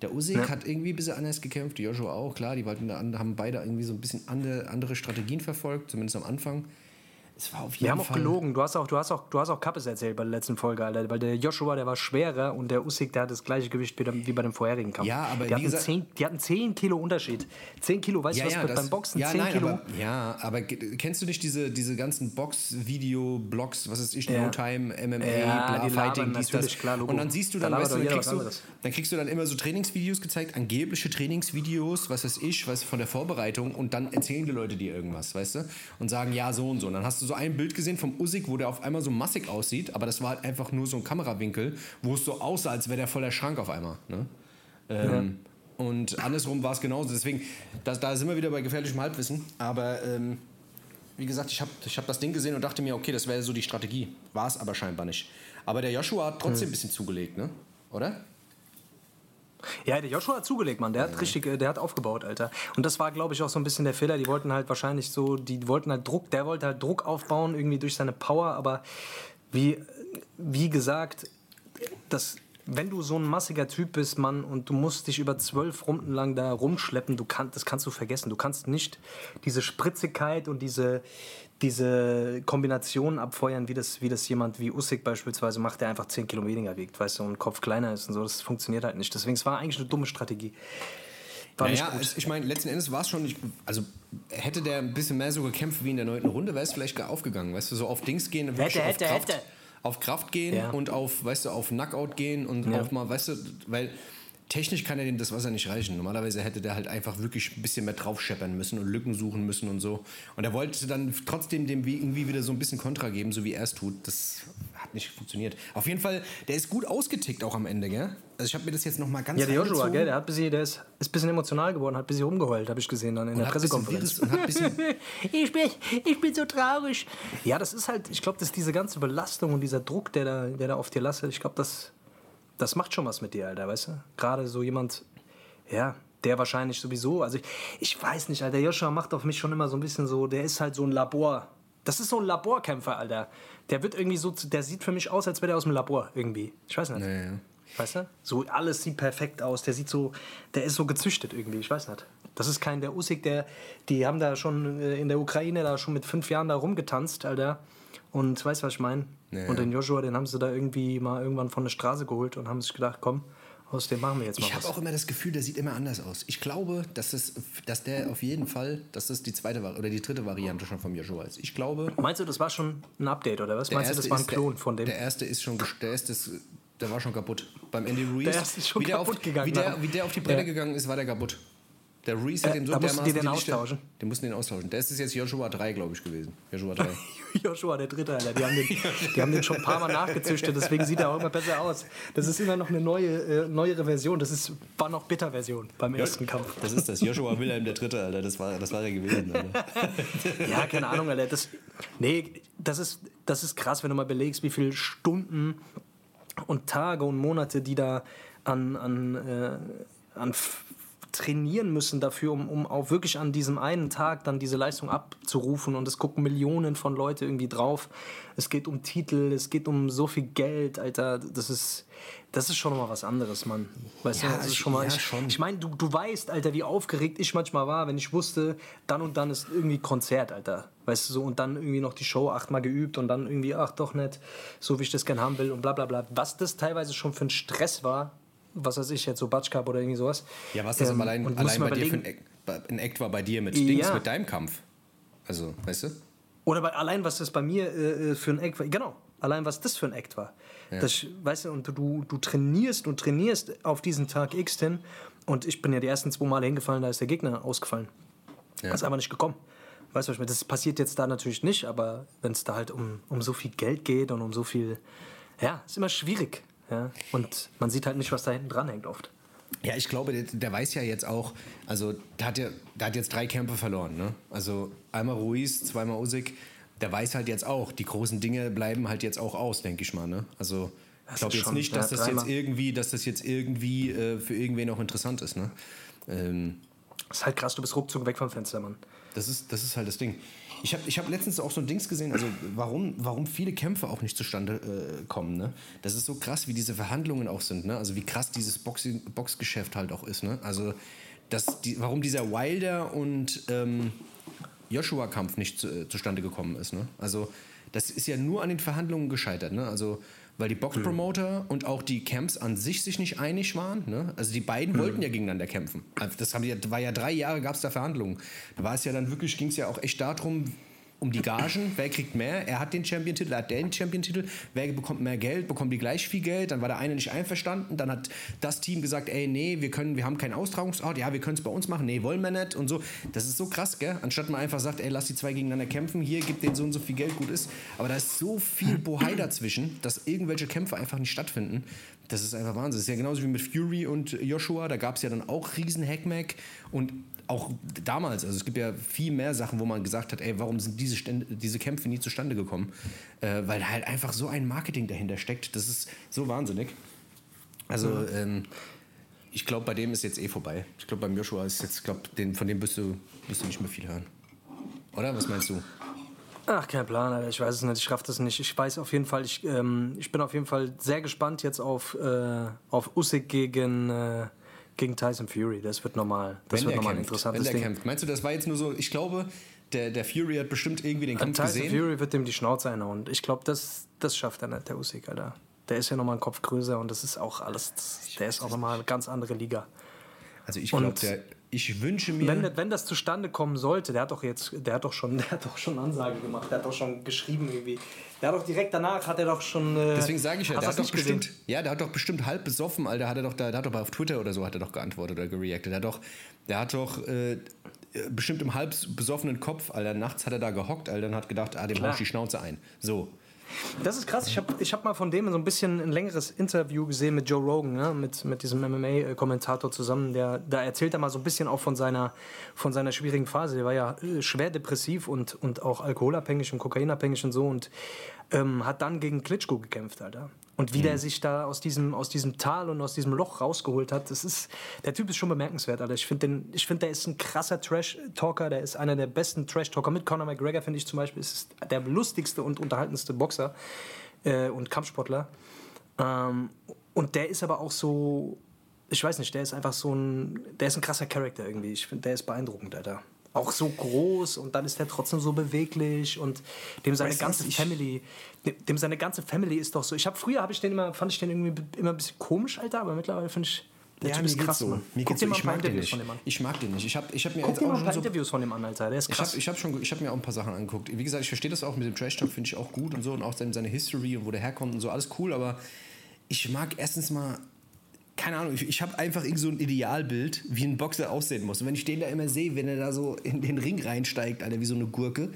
Der Usyk Ja. hat irgendwie ein bisschen anders gekämpft, die Joshua auch, klar, die wollten haben beide irgendwie so ein bisschen andere, andere Strategien verfolgt, zumindest am Anfang. Es war auf jeden Wir haben auch Fall. gelogen. Du hast auch, du hast auch, du hast auch Kappes erzählt bei der letzten Folge, Alter. Weil der Joshua, der war schwerer und der Usyk, der hat das gleiche Gewicht wie, bei dem vorherigen Kampf. Ja, aber die hatten, gesagt- 10, die hatten 10 Kilo Unterschied. 10 Kilo, weißt du was, beim Boxen ja, 10 nein, Kilo. Aber, ja, aber kennst du nicht diese, diese ganzen Box-Video-Blogs, was ist ich, Ja. No Time, MMA, Ja, bla, die Fighting, dies, das. klar, Logo. Und dann siehst du Da dann, labert weißt du, dann kriegst du, dann kriegst du dann immer so Trainingsvideos gezeigt, angebliche Trainingsvideos, was weiß ich, was von der Vorbereitung und dann erzählen die Leute dir irgendwas, weißt du? Und sagen, ja, so und so. Und dann hast du so ein Bild gesehen vom Usyk, wo der auf einmal so massig aussieht, aber das war halt einfach nur so ein Kamerawinkel, wo es so aussah, als wäre der voller Schrank auf einmal. Ne? Ähm, Und andersrum war es genauso. Deswegen, da, da sind wir wieder bei gefährlichem Halbwissen. Aber ähm, wie gesagt, ich habe ich hab das Ding gesehen und dachte mir, okay, das wäre so die Strategie. War es aber scheinbar nicht. Aber der Joshua hat trotzdem ein bisschen zugelegt, ne? Oder? Ja, der Joshua hat zugelegt, Mann. Der hat richtig, äh, der hat aufgebaut, Alter. Und das war, glaube ich, auch so ein bisschen der Fehler. Die wollten halt wahrscheinlich so, die wollten halt Druck, der wollte halt Druck aufbauen, irgendwie durch seine Power. Aber wie, wie gesagt, das, wenn du so ein massiger Typ bist, Mann, und du musst dich über zwölf Runden lang da rumschleppen, du kann, das kannst du vergessen. Du kannst nicht diese Spritzigkeit und diese, diese Kombination abfeuern, wie das, wie das jemand wie Usyk beispielsweise macht, der einfach 10 Kilo weniger wiegt, weißt du, und Kopf kleiner ist und so. Das funktioniert halt nicht. Deswegen, es war eigentlich eine dumme Strategie. War Naja, es- ich meine, letzten Endes war es schon nicht. Also hätte der ein bisschen mehr so gekämpft wie in der neunten Runde, wäre es vielleicht gar aufgegangen. Weißt du, so auf Dings gehen, wirklich Hätte, auf, hätte, Kraft, hätte. auf Kraft gehen Ja. und auf, weißt du, auf Knockout gehen und Ja. auch mal, weißt du, weil technisch kann er dem das Wasser nicht reichen. Normalerweise hätte der halt einfach wirklich ein bisschen mehr draufscheppern müssen und Lücken suchen müssen und so. Und er wollte dann trotzdem dem wie- irgendwie wieder so ein bisschen Kontra geben, so wie er es tut. Das hat nicht funktioniert. Auf jeden Fall, der ist gut ausgetickt auch am Ende, gell? Also ich habe mir das jetzt noch mal ganz Ja, der Joshua, gell, der, hat bisschen, der ist, ist ein bisschen emotional geworden, hat ein bisschen rumgeheult, habe ich gesehen dann in der Pressekonferenz. Und ein bisschen <laughs> ich, bin, ich bin so traurig. Ja, das ist halt, ich glaube, dass diese ganze Belastung und dieser Druck, der da, der da auf dir lastet, ich glaube, das, das macht schon was mit dir, Alter, weißt du? Gerade so jemand, ja, der wahrscheinlich sowieso, also ich, ich weiß nicht, Alter, Joshua macht auf mich schon immer so ein bisschen so, der ist halt so ein Labor. Das ist so ein Laborkämpfer, Alter. Der wird irgendwie so, der sieht für mich aus, als wäre der aus dem Labor irgendwie. Ich weiß nicht. Ja, ja. Weißt du? So alles sieht perfekt aus. Der sieht so, der ist so gezüchtet irgendwie. Ich weiß nicht. Das ist kein der Usyk, der, die haben da schon äh, in der Ukraine da schon mit fünf Jahren da rumgetanzt, Alter. Und weißt du, was ich meine? Ja, Und den Joshua, den haben sie da irgendwie mal irgendwann von der Straße geholt und haben sich gedacht, komm, aus dem machen wir jetzt mal Ich habe auch immer das Gefühl, der sieht immer anders aus. Ich glaube, dass, das, dass der auf jeden Fall, dass das die zweite oder die dritte Variante schon vom Joshua ist. Ich glaube, Meinst du, das war schon ein Update oder was? Meinst du, das war ein Klon der, von dem? Der erste ist schon, der erste ist, der war schon kaputt. Beim Andy Ruiz. Der erste ist schon wie der kaputt auf, gegangen, Wie der, wie der auf die Bretter Ja. gegangen ist, war der kaputt. Der Ruiz hat Äh, ihm so da mussten die den Lichter- austauschen? Den mussten den austauschen. Der ist jetzt Joshua 3, glaube ich, gewesen. Joshua 3. <laughs> Joshua, der Dritte, Alter. Die haben, den, <laughs> die haben den schon ein paar Mal nachgezüchtet, deswegen sieht er auch immer besser aus. Das ist immer noch eine neue, äh, neuere Version. Das ist, war noch Bitter-Version beim ersten Kampf. Das ist das. Joshua Wilhelm der Dritte, Alter. Das war, das war der gewesen. Alter. <laughs> Ja, keine Ahnung, Alter. Das, nee, das ist, das ist krass, wenn du mal belegst, wie viele Stunden und Tage und Monate, die da an, an, äh, an trainieren müssen dafür, um, um auch wirklich an diesem einen Tag dann diese Leistung abzurufen. Und es gucken Millionen von Leute irgendwie drauf. Es geht um Titel, es geht um so viel Geld, Alter. Das ist, das ist schon mal was anderes, Mann. Weißt Ja, du, das ist ich- schon mal. ja, ich ich meine, du, du weißt, Alter, wie aufgeregt ich manchmal war, wenn ich wusste, dann und dann ist irgendwie Konzert, Alter. Weißt du, so, und dann irgendwie noch die Show achtmal geübt und dann irgendwie, ach doch nicht, so wie ich das gern haben will und bla bla bla. Was das teilweise schon für ein Stress war, was weiß ich, jetzt so Batsch Cup oder irgendwie sowas. Ja, was das Ähm, allein, allein bei dir für ein Act, ein Act war bei dir mit Ja. Dings, mit deinem Kampf. Also, weißt du? Oder bei, allein, was das bei mir äh, äh, für ein Act war. Genau, allein, was das für ein Act war. Das, ich- weißt du, und du, du trainierst und trainierst auf diesen Tag X hin. Und ich bin ja die ersten zwei Male hingefallen, da ist der Gegner ausgefallen. Ja. Ist einfach nicht gekommen. Weißt du, das passiert jetzt da natürlich nicht, aber wenn es da halt um, um so viel Geld geht und um so viel. Ja, ist immer schwierig. Ja? Und man sieht halt nicht, was da hinten dran hängt oft. Ja, ich glaube, der, der weiß ja jetzt auch, also der hat ja, der hat jetzt drei Kämpfe verloren, ne? Also einmal Ruiz, zweimal Usyk. Der weiß halt jetzt auch, die großen Dinge bleiben halt jetzt auch aus, denke ich mal, ne? Also Ich glaube jetzt schon, nicht, dass ja, das jetzt irgendwie, dass das jetzt irgendwie äh, für irgendwen auch interessant ist. Ne? Ähm, das ist halt krass, du bist ruckzuck weg vom Fenster, Mann. Das ist, das ist halt das Ding. Ich habe ich hab letztens auch so ein Dings gesehen, also warum, warum viele Kämpfe auch nicht zustande äh, kommen. Ne? Das ist so krass, wie diese Verhandlungen auch sind. Ne? Also wie krass dieses Boxing, Boxgeschäft halt auch ist. Ne? Also das, die, warum dieser Wilder und ähm, Joshua-Kampf nicht zu, äh, zustande gekommen ist. Ne? Also das ist ja nur an den Verhandlungen gescheitert. Ne? Also weil die Boxpromoter mhm. und auch die Camps an sich sich nicht einig waren. Ne? Also die beiden mhm. wollten ja gegeneinander kämpfen. Also das haben die, war ja drei Jahre gab es da Verhandlungen. Da war es ja dann wirklich, ging es ja auch echt darum, um die Gagen. Wer kriegt mehr? Er hat den Champion-Titel, er hat den Champion-Titel. Wer bekommt mehr Geld? Bekommen die gleich viel Geld? Dann war der eine nicht einverstanden. Dann hat das Team gesagt, ey, nee, wir können, wir haben keinen Austragungsort. Ja, wir können es bei uns machen. Nee, wollen wir nicht. Und so. Das ist so krass, gell? Anstatt man einfach sagt, ey, lass die zwei gegeneinander kämpfen. Hier, gibt denen so und so viel Geld, gut ist. Aber da ist so viel Bohai dazwischen, dass irgendwelche Kämpfe einfach nicht stattfinden. Das ist einfach Wahnsinn. Das ist ja genauso wie mit Fury und Joshua. Da gab es ja dann auch riesen Hackmack. Und auch damals, also es gibt ja viel mehr Sachen, wo man gesagt hat, ey, warum sind diese, Stände, diese Kämpfe nie zustande gekommen? Äh, weil halt einfach so ein Marketing dahinter steckt. Das ist so wahnsinnig. Also, mhm. ähm, ich glaube, bei dem ist jetzt eh vorbei. Ich glaube, beim Joshua ist jetzt, glaube von dem wirst du, wirst du nicht mehr viel hören. Oder? Was meinst du? Ach, kein Plan, Alter. ich weiß es nicht, ich raff das nicht. Ich weiß auf jeden Fall, ich, ähm, ich bin auf jeden Fall sehr gespannt jetzt auf, äh, auf Usyk gegen, äh, gegen Tyson Fury. Das wird nochmal, das Wenn wird nochmal ein interessantes Wenn Ding. Kämpft. Meinst du, das war jetzt nur so, ich glaube, der, der Fury hat bestimmt irgendwie den Kampf Tyson gesehen. Tyson Fury wird dem die Schnauze einhauen. Ich glaube, das, das schafft er nicht, der Usyk, Alter. Der ist ja nochmal ein Kopf größer und das ist auch alles, das, der ist auch nochmal eine ganz andere Liga. Also ich glaube, der ich wünsche mir. Wenn, wenn das zustande kommen sollte, der hat doch jetzt, der hat doch schon, <laughs> der hat doch schon Ansage gemacht, der hat doch schon geschrieben irgendwie. Der hat doch direkt danach hat er doch schon. Äh, Deswegen sage ich ja, der hat doch bestimmt, ja, der hat doch bestimmt halb besoffen, Alter, hat er doch, der, der hat doch auf Twitter oder so hat er doch geantwortet oder gereactet. Der hat doch, der hat doch äh, bestimmt im halb besoffenen Kopf, Alter, nachts hat er da gehockt, Alter, und hat gedacht, ah, dem hau ich die Schnauze ein. So. Das ist krass. Ich habe ich hab mal von dem so ein bisschen ein längeres Interview gesehen mit Joe Rogan, ne? mit, mit diesem MMA-Kommentator zusammen. Der, da erzählt er mal so ein bisschen auch von seiner, von seiner schwierigen Phase. Der war ja äh, schwer depressiv und, und auch alkoholabhängig und kokainabhängig und so und ähm, hat dann gegen Klitschko gekämpft, Alter. Und wie mhm. der sich da aus diesem, aus diesem Tal und aus diesem Loch rausgeholt hat, das ist, der Typ ist schon bemerkenswert, Alter. Ich finde, find, der ist ein krasser Trash-Talker, der ist einer der besten Trash-Talker. Mit Conor McGregor, finde ich zum Beispiel, ist der lustigste und unterhaltendste Boxer äh, und Kampfsportler. Ähm, und der ist aber auch so, ich weiß nicht, der ist einfach so ein, der ist ein krasser Charakter irgendwie. Ich finde, der ist beeindruckend, Alter auch so groß und dann ist er trotzdem so beweglich und dem seine weißt ganze Family, dem seine ganze Family ist doch so. Ich habe früher habe ich den immer fand ich den irgendwie immer ein bisschen komisch, Alter, aber mittlerweile finde ich der ja, typ ist krass, so. Mann. Mir Guck ein paar Interviews von dem an. Ich mag den nicht. Ich habe ich hab mir Guck jetzt dir mal ein paar so Interviews von dem an, Alter. Der ist krass. Ich habe hab hab mir auch ein paar Sachen angeguckt. Wie gesagt, ich verstehe das auch mit dem Trash Talk, finde ich auch gut und so und auch seine History und wo der herkommt und so, alles cool, aber ich mag erstens mal keine Ahnung, ich, ich habe einfach irgend so ein Idealbild, wie ein Boxer aussehen muss. Und wenn ich den da immer sehe, wenn er da so in den Ring reinsteigt, Alter, wie so eine Gurke,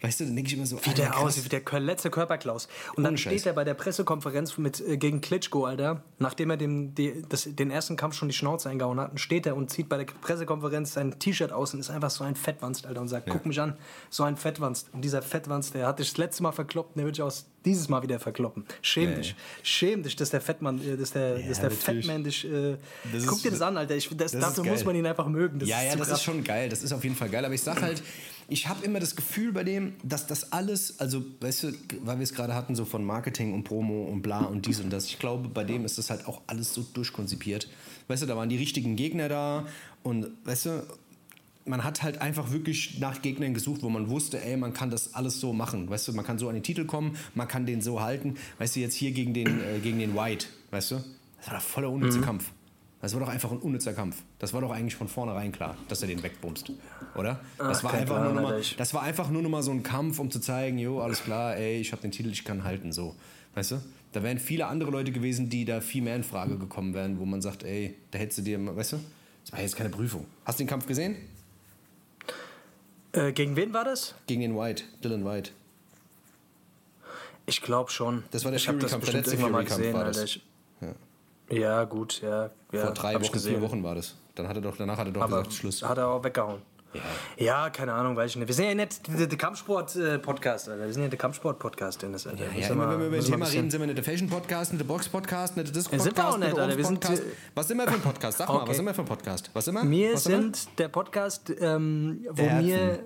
Weißt du, dann denke ich immer so. Wie der aussieht, wie der letzte Körperklaus. Und dann steht er bei der Pressekonferenz mit, äh, gegen Klitschko, Alter, nachdem er dem, die, das, den ersten Kampf schon die Schnauze eingehauen hat, steht er und zieht bei der Pressekonferenz sein T-Shirt aus und ist einfach so ein Fettwanst, Alter, und sagt, ja. guck mich an, so ein Fettwanst. Und dieser Fettwanst, der hat dich das letzte Mal verkloppt, der wird sich aus dieses Mal wieder verkloppen. Schäm ja, dich. Schäm dich, dass der Fettmann, äh, dass der, ja, dass der Fettman dich. Äh, guck dir das an, Alter. Ich, das, das dafür muss man ihn einfach mögen. Das ja, ja, das krass. ist schon geil. Das ist auf jeden Fall geil. Aber ich sag halt, ich habe immer das Gefühl bei dem, dass das alles, also weißt du, weil wir es gerade hatten, so von Marketing und Promo und bla und dies und das, ich glaube, bei dem ist das halt auch alles so durchkonzipiert. Weißt du, da waren die richtigen Gegner da und weißt du, man hat halt einfach wirklich nach Gegnern gesucht, wo man wusste, ey, man kann das alles so machen. Weißt du, man kann so an den Titel kommen, man kann den so halten. Weißt du, jetzt hier gegen den, äh, gegen den White, weißt du? Das war doch voller unnützer mhm. Kampf. Das war doch einfach ein unnützer Kampf. Das war doch eigentlich von vornherein klar, dass er den wegbumst. Oder? Das, Ach, war, einfach nur mal, das war einfach nur noch mal so ein Kampf, um zu zeigen, jo, alles klar, ey, ich habe den Titel, ich kann halten, so. Weißt du? Da wären viele andere Leute gewesen, die da viel mehr in Frage gekommen wären, wo man sagt, ey, da hättest du dir, weißt du? Das war jetzt keine Prüfung. Hast du den Kampf gesehen? Äh, gegen wen war das? Gegen den White, Dylan White. Ich glaube schon. Das war der Fury-Kampf, der letzte Fury-Kampf war das. Ich, ja, gut, ja. ja Vor drei Wochen, vier Wochen war das. Dann hat er doch, danach hat er doch Aber gesagt, Schluss. Hat er auch weggehauen. Ja, keine Ahnung, weiß ich nicht. Wir sind ja nicht der, Kampfsport-Podcast, Alter. Wir sind ja der Kampfsport-Podcast, Dennis, Alter. Ja, Müssen immer, wenn wir über ein Thema reden, sind wir nicht der Fashion-Podcast, nicht der Box-Podcast, nicht der Disco-Podcast, sind wir auch nicht, Alter. Wir sind, äh, Was sind wir für ein Podcast? Sag mal, Okay. was sind wir für ein Podcast? Was sind wir? Was sind sind der Podcast, ähm, wo Der wir. Herzen.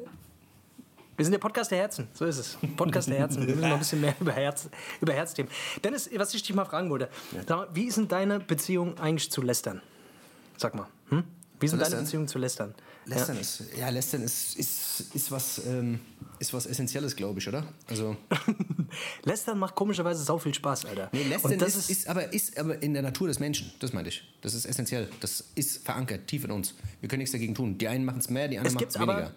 Wir sind der Podcast der Herzen, so ist es. Podcast der Herzen. Wir müssen noch ein bisschen mehr über, Herz, über Herzthemen. Dennis, was ich dich mal fragen wollte, mal, wie ist denn deine Beziehung eigentlich zu Lästern? Sag mal. Hm? Wie ist denn deine? Beziehung zu Lästern? Lästern ist, ja, Lästern ist, ist, ist, was, ähm, ist was Essentielles, glaube ich, oder? Also, <laughs> Lästern macht komischerweise sau viel Spaß, Alter. nee, Lästern das ist, ist, aber, ist aber in der Natur des Menschen, das meinte ich. Das ist essentiell. Das ist verankert, tief in uns. Wir können nichts dagegen tun. Die einen machen es mehr, die anderen machen es aber- weniger.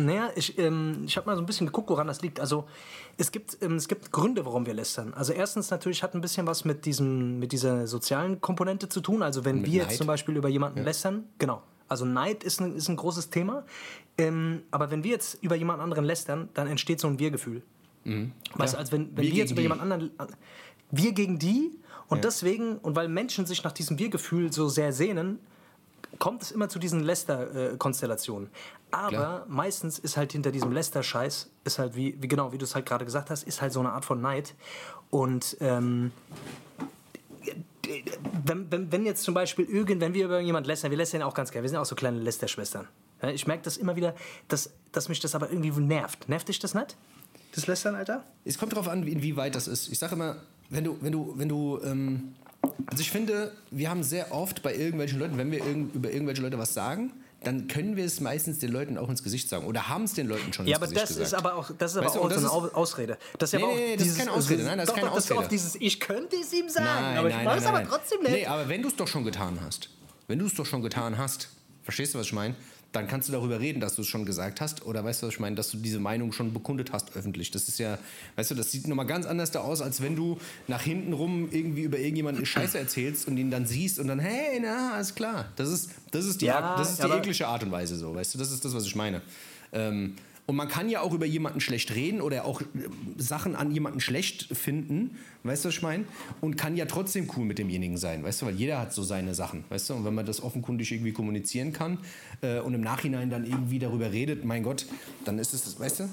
Naja, ich, ähm, ich habe mal so ein bisschen geguckt, woran das liegt. Also es gibt, ähm, es gibt Gründe, warum wir lästern. Also erstens natürlich hat ein bisschen was mit, diesem, mit dieser sozialen Komponente zu tun. Also wenn wir Neid. jetzt zum Beispiel über jemanden lästern, genau. Also Neid ist ein, ist ein großes Thema. Ähm, aber wenn wir jetzt über jemand anderen lästern, dann entsteht so ein Wir-Gefühl. Weißt du, als wenn, wenn Wir wir, jetzt über die. jemand anderen. Wir gegen die und deswegen, und weil Menschen sich nach diesem Wir-Gefühl so sehr sehnen, kommt es immer zu diesen Läster-Konstellationen. Aber Klar. meistens ist halt hinter diesem Läster-Scheiß, ist halt wie, wie genau, wie du es halt gerade gesagt hast, ist halt so eine Art von Neid. Und ähm, wenn, wenn, wenn jetzt zum Beispiel irgend, wenn wir über jemand lästern, wir lästern ja auch ganz gerne, wir sind auch so kleine Lästerschwestern. Ich merke das immer wieder, dass, dass mich das aber irgendwie nervt. Nervt dich das nicht? Das Lästern, Alter? Es kommt darauf an, inwieweit das ist. Ich sage immer, wenn du, wenn du, wenn du, ähm, also ich finde, wir haben sehr oft bei irgendwelchen Leuten, wenn wir irgend, über irgendwelche Leute was sagen, dann können wir es meistens den Leuten auch ins Gesicht sagen oder haben es den Leuten schon Ja, ins aber Gesicht das gesagt. ist aber auch, das ist aber Weißt auch und so das eine ist- Au- Ausrede. Das ist Nee, aber auch nee, das ist keine Ausrede. Nein, das ist doch, keine doch, das ist Ausrede. dieses, ich könnte es ihm sagen, Nein, aber ich nein, mache nein, es aber trotzdem nicht. Nee, aber wenn du es doch schon getan hast, wenn du es doch schon getan hast, verstehst du, was ich meine? Dann kannst du darüber reden, dass du es schon gesagt hast oder weißt du, was ich meine, dass du diese Meinung schon bekundet hast öffentlich. Das ist ja, weißt du, das sieht nochmal ganz anders da aus, als wenn du nach hinten rum irgendwie über irgendjemanden Scheiße erzählst und ihn dann siehst und dann, hey, na, alles klar. Das ist, das ist die, Ja, Art, das ist die eklige Art und Weise so, weißt du, das ist das, was ich meine. Ähm, und man kann ja auch über jemanden schlecht reden oder auch äh, Sachen an jemanden schlecht finden, weißt du, was ich meine? Und kann ja trotzdem cool mit demjenigen sein, weißt du, weil jeder hat so seine Sachen, weißt du? Und wenn man das offenkundig irgendwie kommunizieren kann äh, und im Nachhinein dann irgendwie darüber redet, mein Gott, dann ist es, weißt du?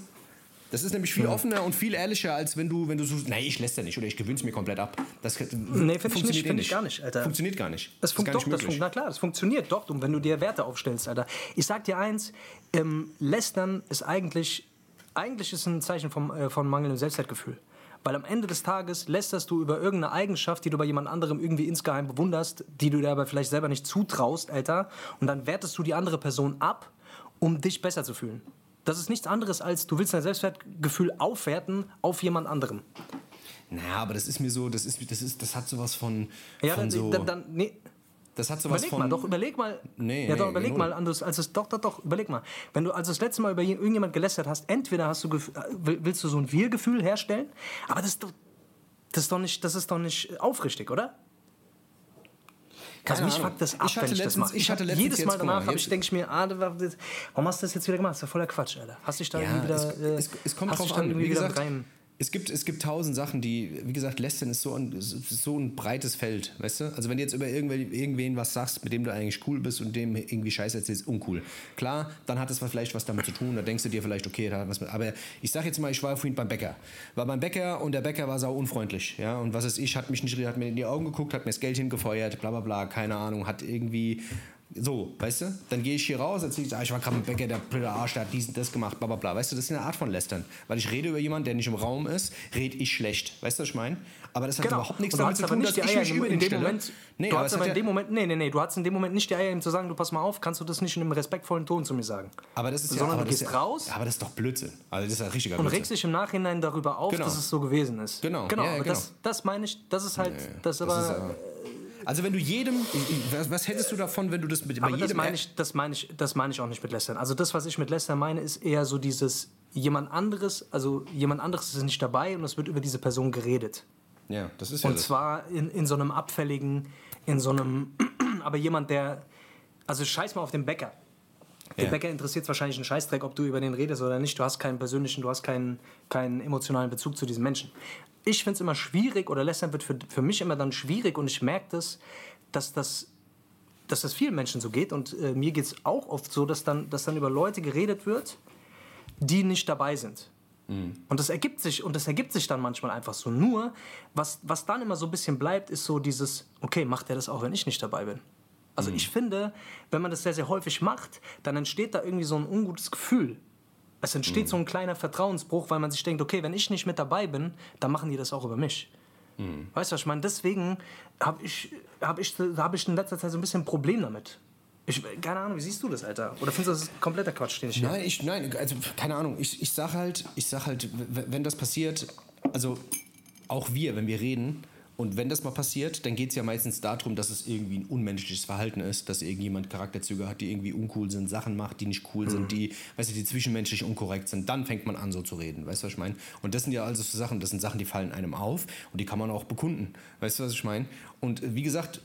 Das ist nämlich viel offener und viel ehrlicher, als wenn du, wenn du so, nee, ich lässt nicht oder ich gewöhne es mir komplett ab. Das Nee, finde ich funktioniert nicht, eh ich gar nicht, Alter. Funktioniert gar nicht. Das funkt doch, nicht das funkt, na klar, das funktioniert doch, und wenn du dir Werte aufstellst, Alter. Ich sag dir eins, ähm, Lästern ist eigentlich, eigentlich ist ein Zeichen vom, äh, von mangelndem Selbstwertgefühl. Weil am Ende des Tages lästerst du über irgendeine Eigenschaft, die du bei jemand anderem irgendwie insgeheim bewunderst, die du dir aber vielleicht selber nicht zutraust, Alter, und dann wertest du die andere Person ab, um dich besser zu fühlen. Das ist nichts anderes als, du willst dein Selbstwertgefühl aufwerten auf jemand anderem. Naja, aber das ist mir so, das ist, das ist, das hat sowas von, Ja, von dann, so, dann, dann nee, das hat sowas Überleg von, mal, doch, überleg mal. Nee, ja, doch, nee, überleg genau. mal, Andus, als es, doch, doch, doch, überleg mal. Wenn du also das letzte Mal über je- irgendjemand gelästert hast, entweder hast du, äh, will- willst du so ein Wir-Gefühl herstellen, aber das das ist doch nicht, das ist doch nicht aufrichtig, oder? Also Keine mich Ahnung. fuckt das ab, Ich wenn ich das letztens- mache. ich hatte letztens jedes Mal danach, ich, denke ich mir, ah, wa- das- warum hast du das jetzt wieder gemacht? Das ist ja voller Quatsch, Alter. Hast dich da Ja, irgendwie wieder, es, äh, es, es kommt hast drauf an. irgendwie Wie wieder gesagt, rein. Es gibt, es gibt tausend Sachen, die, wie gesagt, Lästern ist so ein, so ein breites Feld, weißt du? Also wenn du jetzt über irgendwen, irgendwen was sagst, mit dem du eigentlich cool bist und dem irgendwie Scheiße erzählst, uncool. Klar, dann hat es vielleicht was damit zu tun, da denkst du dir vielleicht, okay, da hat was mit, aber ich sag jetzt mal, ich war vorhin beim Bäcker. War beim Bäcker und der Bäcker war sau unfreundlich, ja? Und was ist ich, hat mich nicht, hat mir in die Augen geguckt, hat mir das Geld hingefeuert, bla bla bla, keine Ahnung, hat irgendwie so, weißt du? Dann gehe ich hier raus, erzähle ich, ah, ich war gerade mit Bäcker, der blöde Arsch, der hat dies und das gemacht, bla bla bla. Weißt du, das ist eine Art von Lästern. Weil ich rede über jemanden, der nicht im Raum ist, rede ich schlecht. Weißt du, was ich meine? Aber das hat Genau. überhaupt nichts Und damit zu tun, dass ich mich über den stelle. Moment. Nee, du aber hast aber in dem Moment, nee, nee, nee, du hast in dem Moment nicht die Eier, ihm zu sagen, du pass mal auf, kannst du das nicht in einem respektvollen Ton zu mir sagen. aber das ist ja, Sondern aber du das gehst raus Aber das ist doch Blödsinn. Also das ist ja richtiger und Blödsinn. regst dich im Nachhinein darüber auf, Genau. dass es so gewesen ist. Genau, genau. genau. Das, das meine ich, das ist halt, das, aber, also wenn du jedem, was, was hättest du davon, wenn du das mit bei aber das jedem meine ich, das meine ich, das meine ich auch nicht mit Lästern. Also das, was ich mit Lästern meine, ist eher so dieses jemand anderes, also jemand anderes ist nicht dabei und es wird über diese Person geredet. Ja, das ist ja Und das. zwar in, in so einem abfälligen, in so einem, <clears throat> aber jemand, der, also scheiß mal auf den Bäcker. Den Ja. Bäcker interessiert wahrscheinlich einen Scheißdreck, ob du über den redest oder nicht. Du hast keinen persönlichen, du hast keinen, keinen emotionalen Bezug zu diesem Menschen. Ich finde es immer schwierig oder lästern wird für, für mich immer dann schwierig und ich merke das, dass das dass das vielen Menschen so geht und äh, mir geht es auch oft so, dass dann, dass dann über Leute geredet wird, die nicht dabei sind. Und das ergibt sich und das ergibt sich dann manchmal einfach so. Nur was, was dann immer so ein bisschen bleibt, ist so dieses, okay, macht er das auch, wenn ich nicht dabei bin? Also ich finde, wenn man das sehr, sehr häufig macht, dann entsteht da irgendwie so ein ungutes Gefühl. Es entsteht so ein kleiner Vertrauensbruch, weil man sich denkt, okay, wenn ich nicht mit dabei bin, dann machen die das auch über mich. Weißt du, was ich meine? Deswegen habe ich, hab ich, hab ich in letzter Zeit so ein bisschen ein Problem damit. Ich, keine Ahnung, wie siehst du das, Alter? Oder findest du, das kompletter Quatsch, den ich hier Nein, ich, nein, also keine Ahnung. Ich, ich sag halt, ich sag halt, wenn das passiert, also auch wir, wenn wir reden, und wenn das mal passiert, dann geht es ja meistens darum, dass es irgendwie ein unmenschliches Verhalten ist, dass irgendjemand Charakterzüge hat, die irgendwie uncool sind, Sachen macht, die nicht cool sind, die, weißt du, die zwischenmenschlich unkorrekt sind. Dann fängt man an, so zu reden. Weißt du, was ich meine? Und das sind ja also so Sachen, das sind Sachen, die fallen einem auf und die kann man auch bekunden. Weißt du, was ich meine? Und äh, wie gesagt,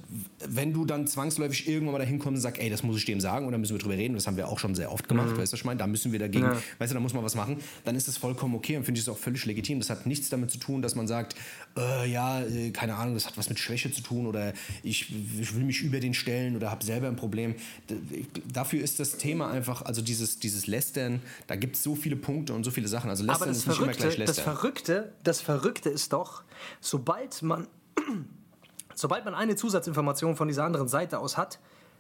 wenn du dann zwangsläufig irgendwann mal dahin kommst und sagst, ey, das muss ich dem sagen, oder müssen wir drüber reden, das haben wir auch schon sehr oft gemacht, weißt du, was ich meine? Da müssen wir dagegen, Ja. weißt du, da muss man was machen, dann ist das vollkommen okay und finde ich es auch völlig legitim. Das hat nichts damit zu tun, dass man sagt, äh, ja, äh, keine Ahnung, das hat was mit Schwäche zu tun oder ich, ich will mich über den stellen oder habe selber ein Problem. Dafür ist das Thema einfach, also dieses, dieses Lästern, da gibt es so viele Punkte und so viele Sachen. Also Aber Lästern das ist nicht immer Verrückte, gleich das Lästern. Verrückte, das Verrückte ist doch, sobald man, sobald man eine Zusatzinformation von dieser anderen Seite aus hat,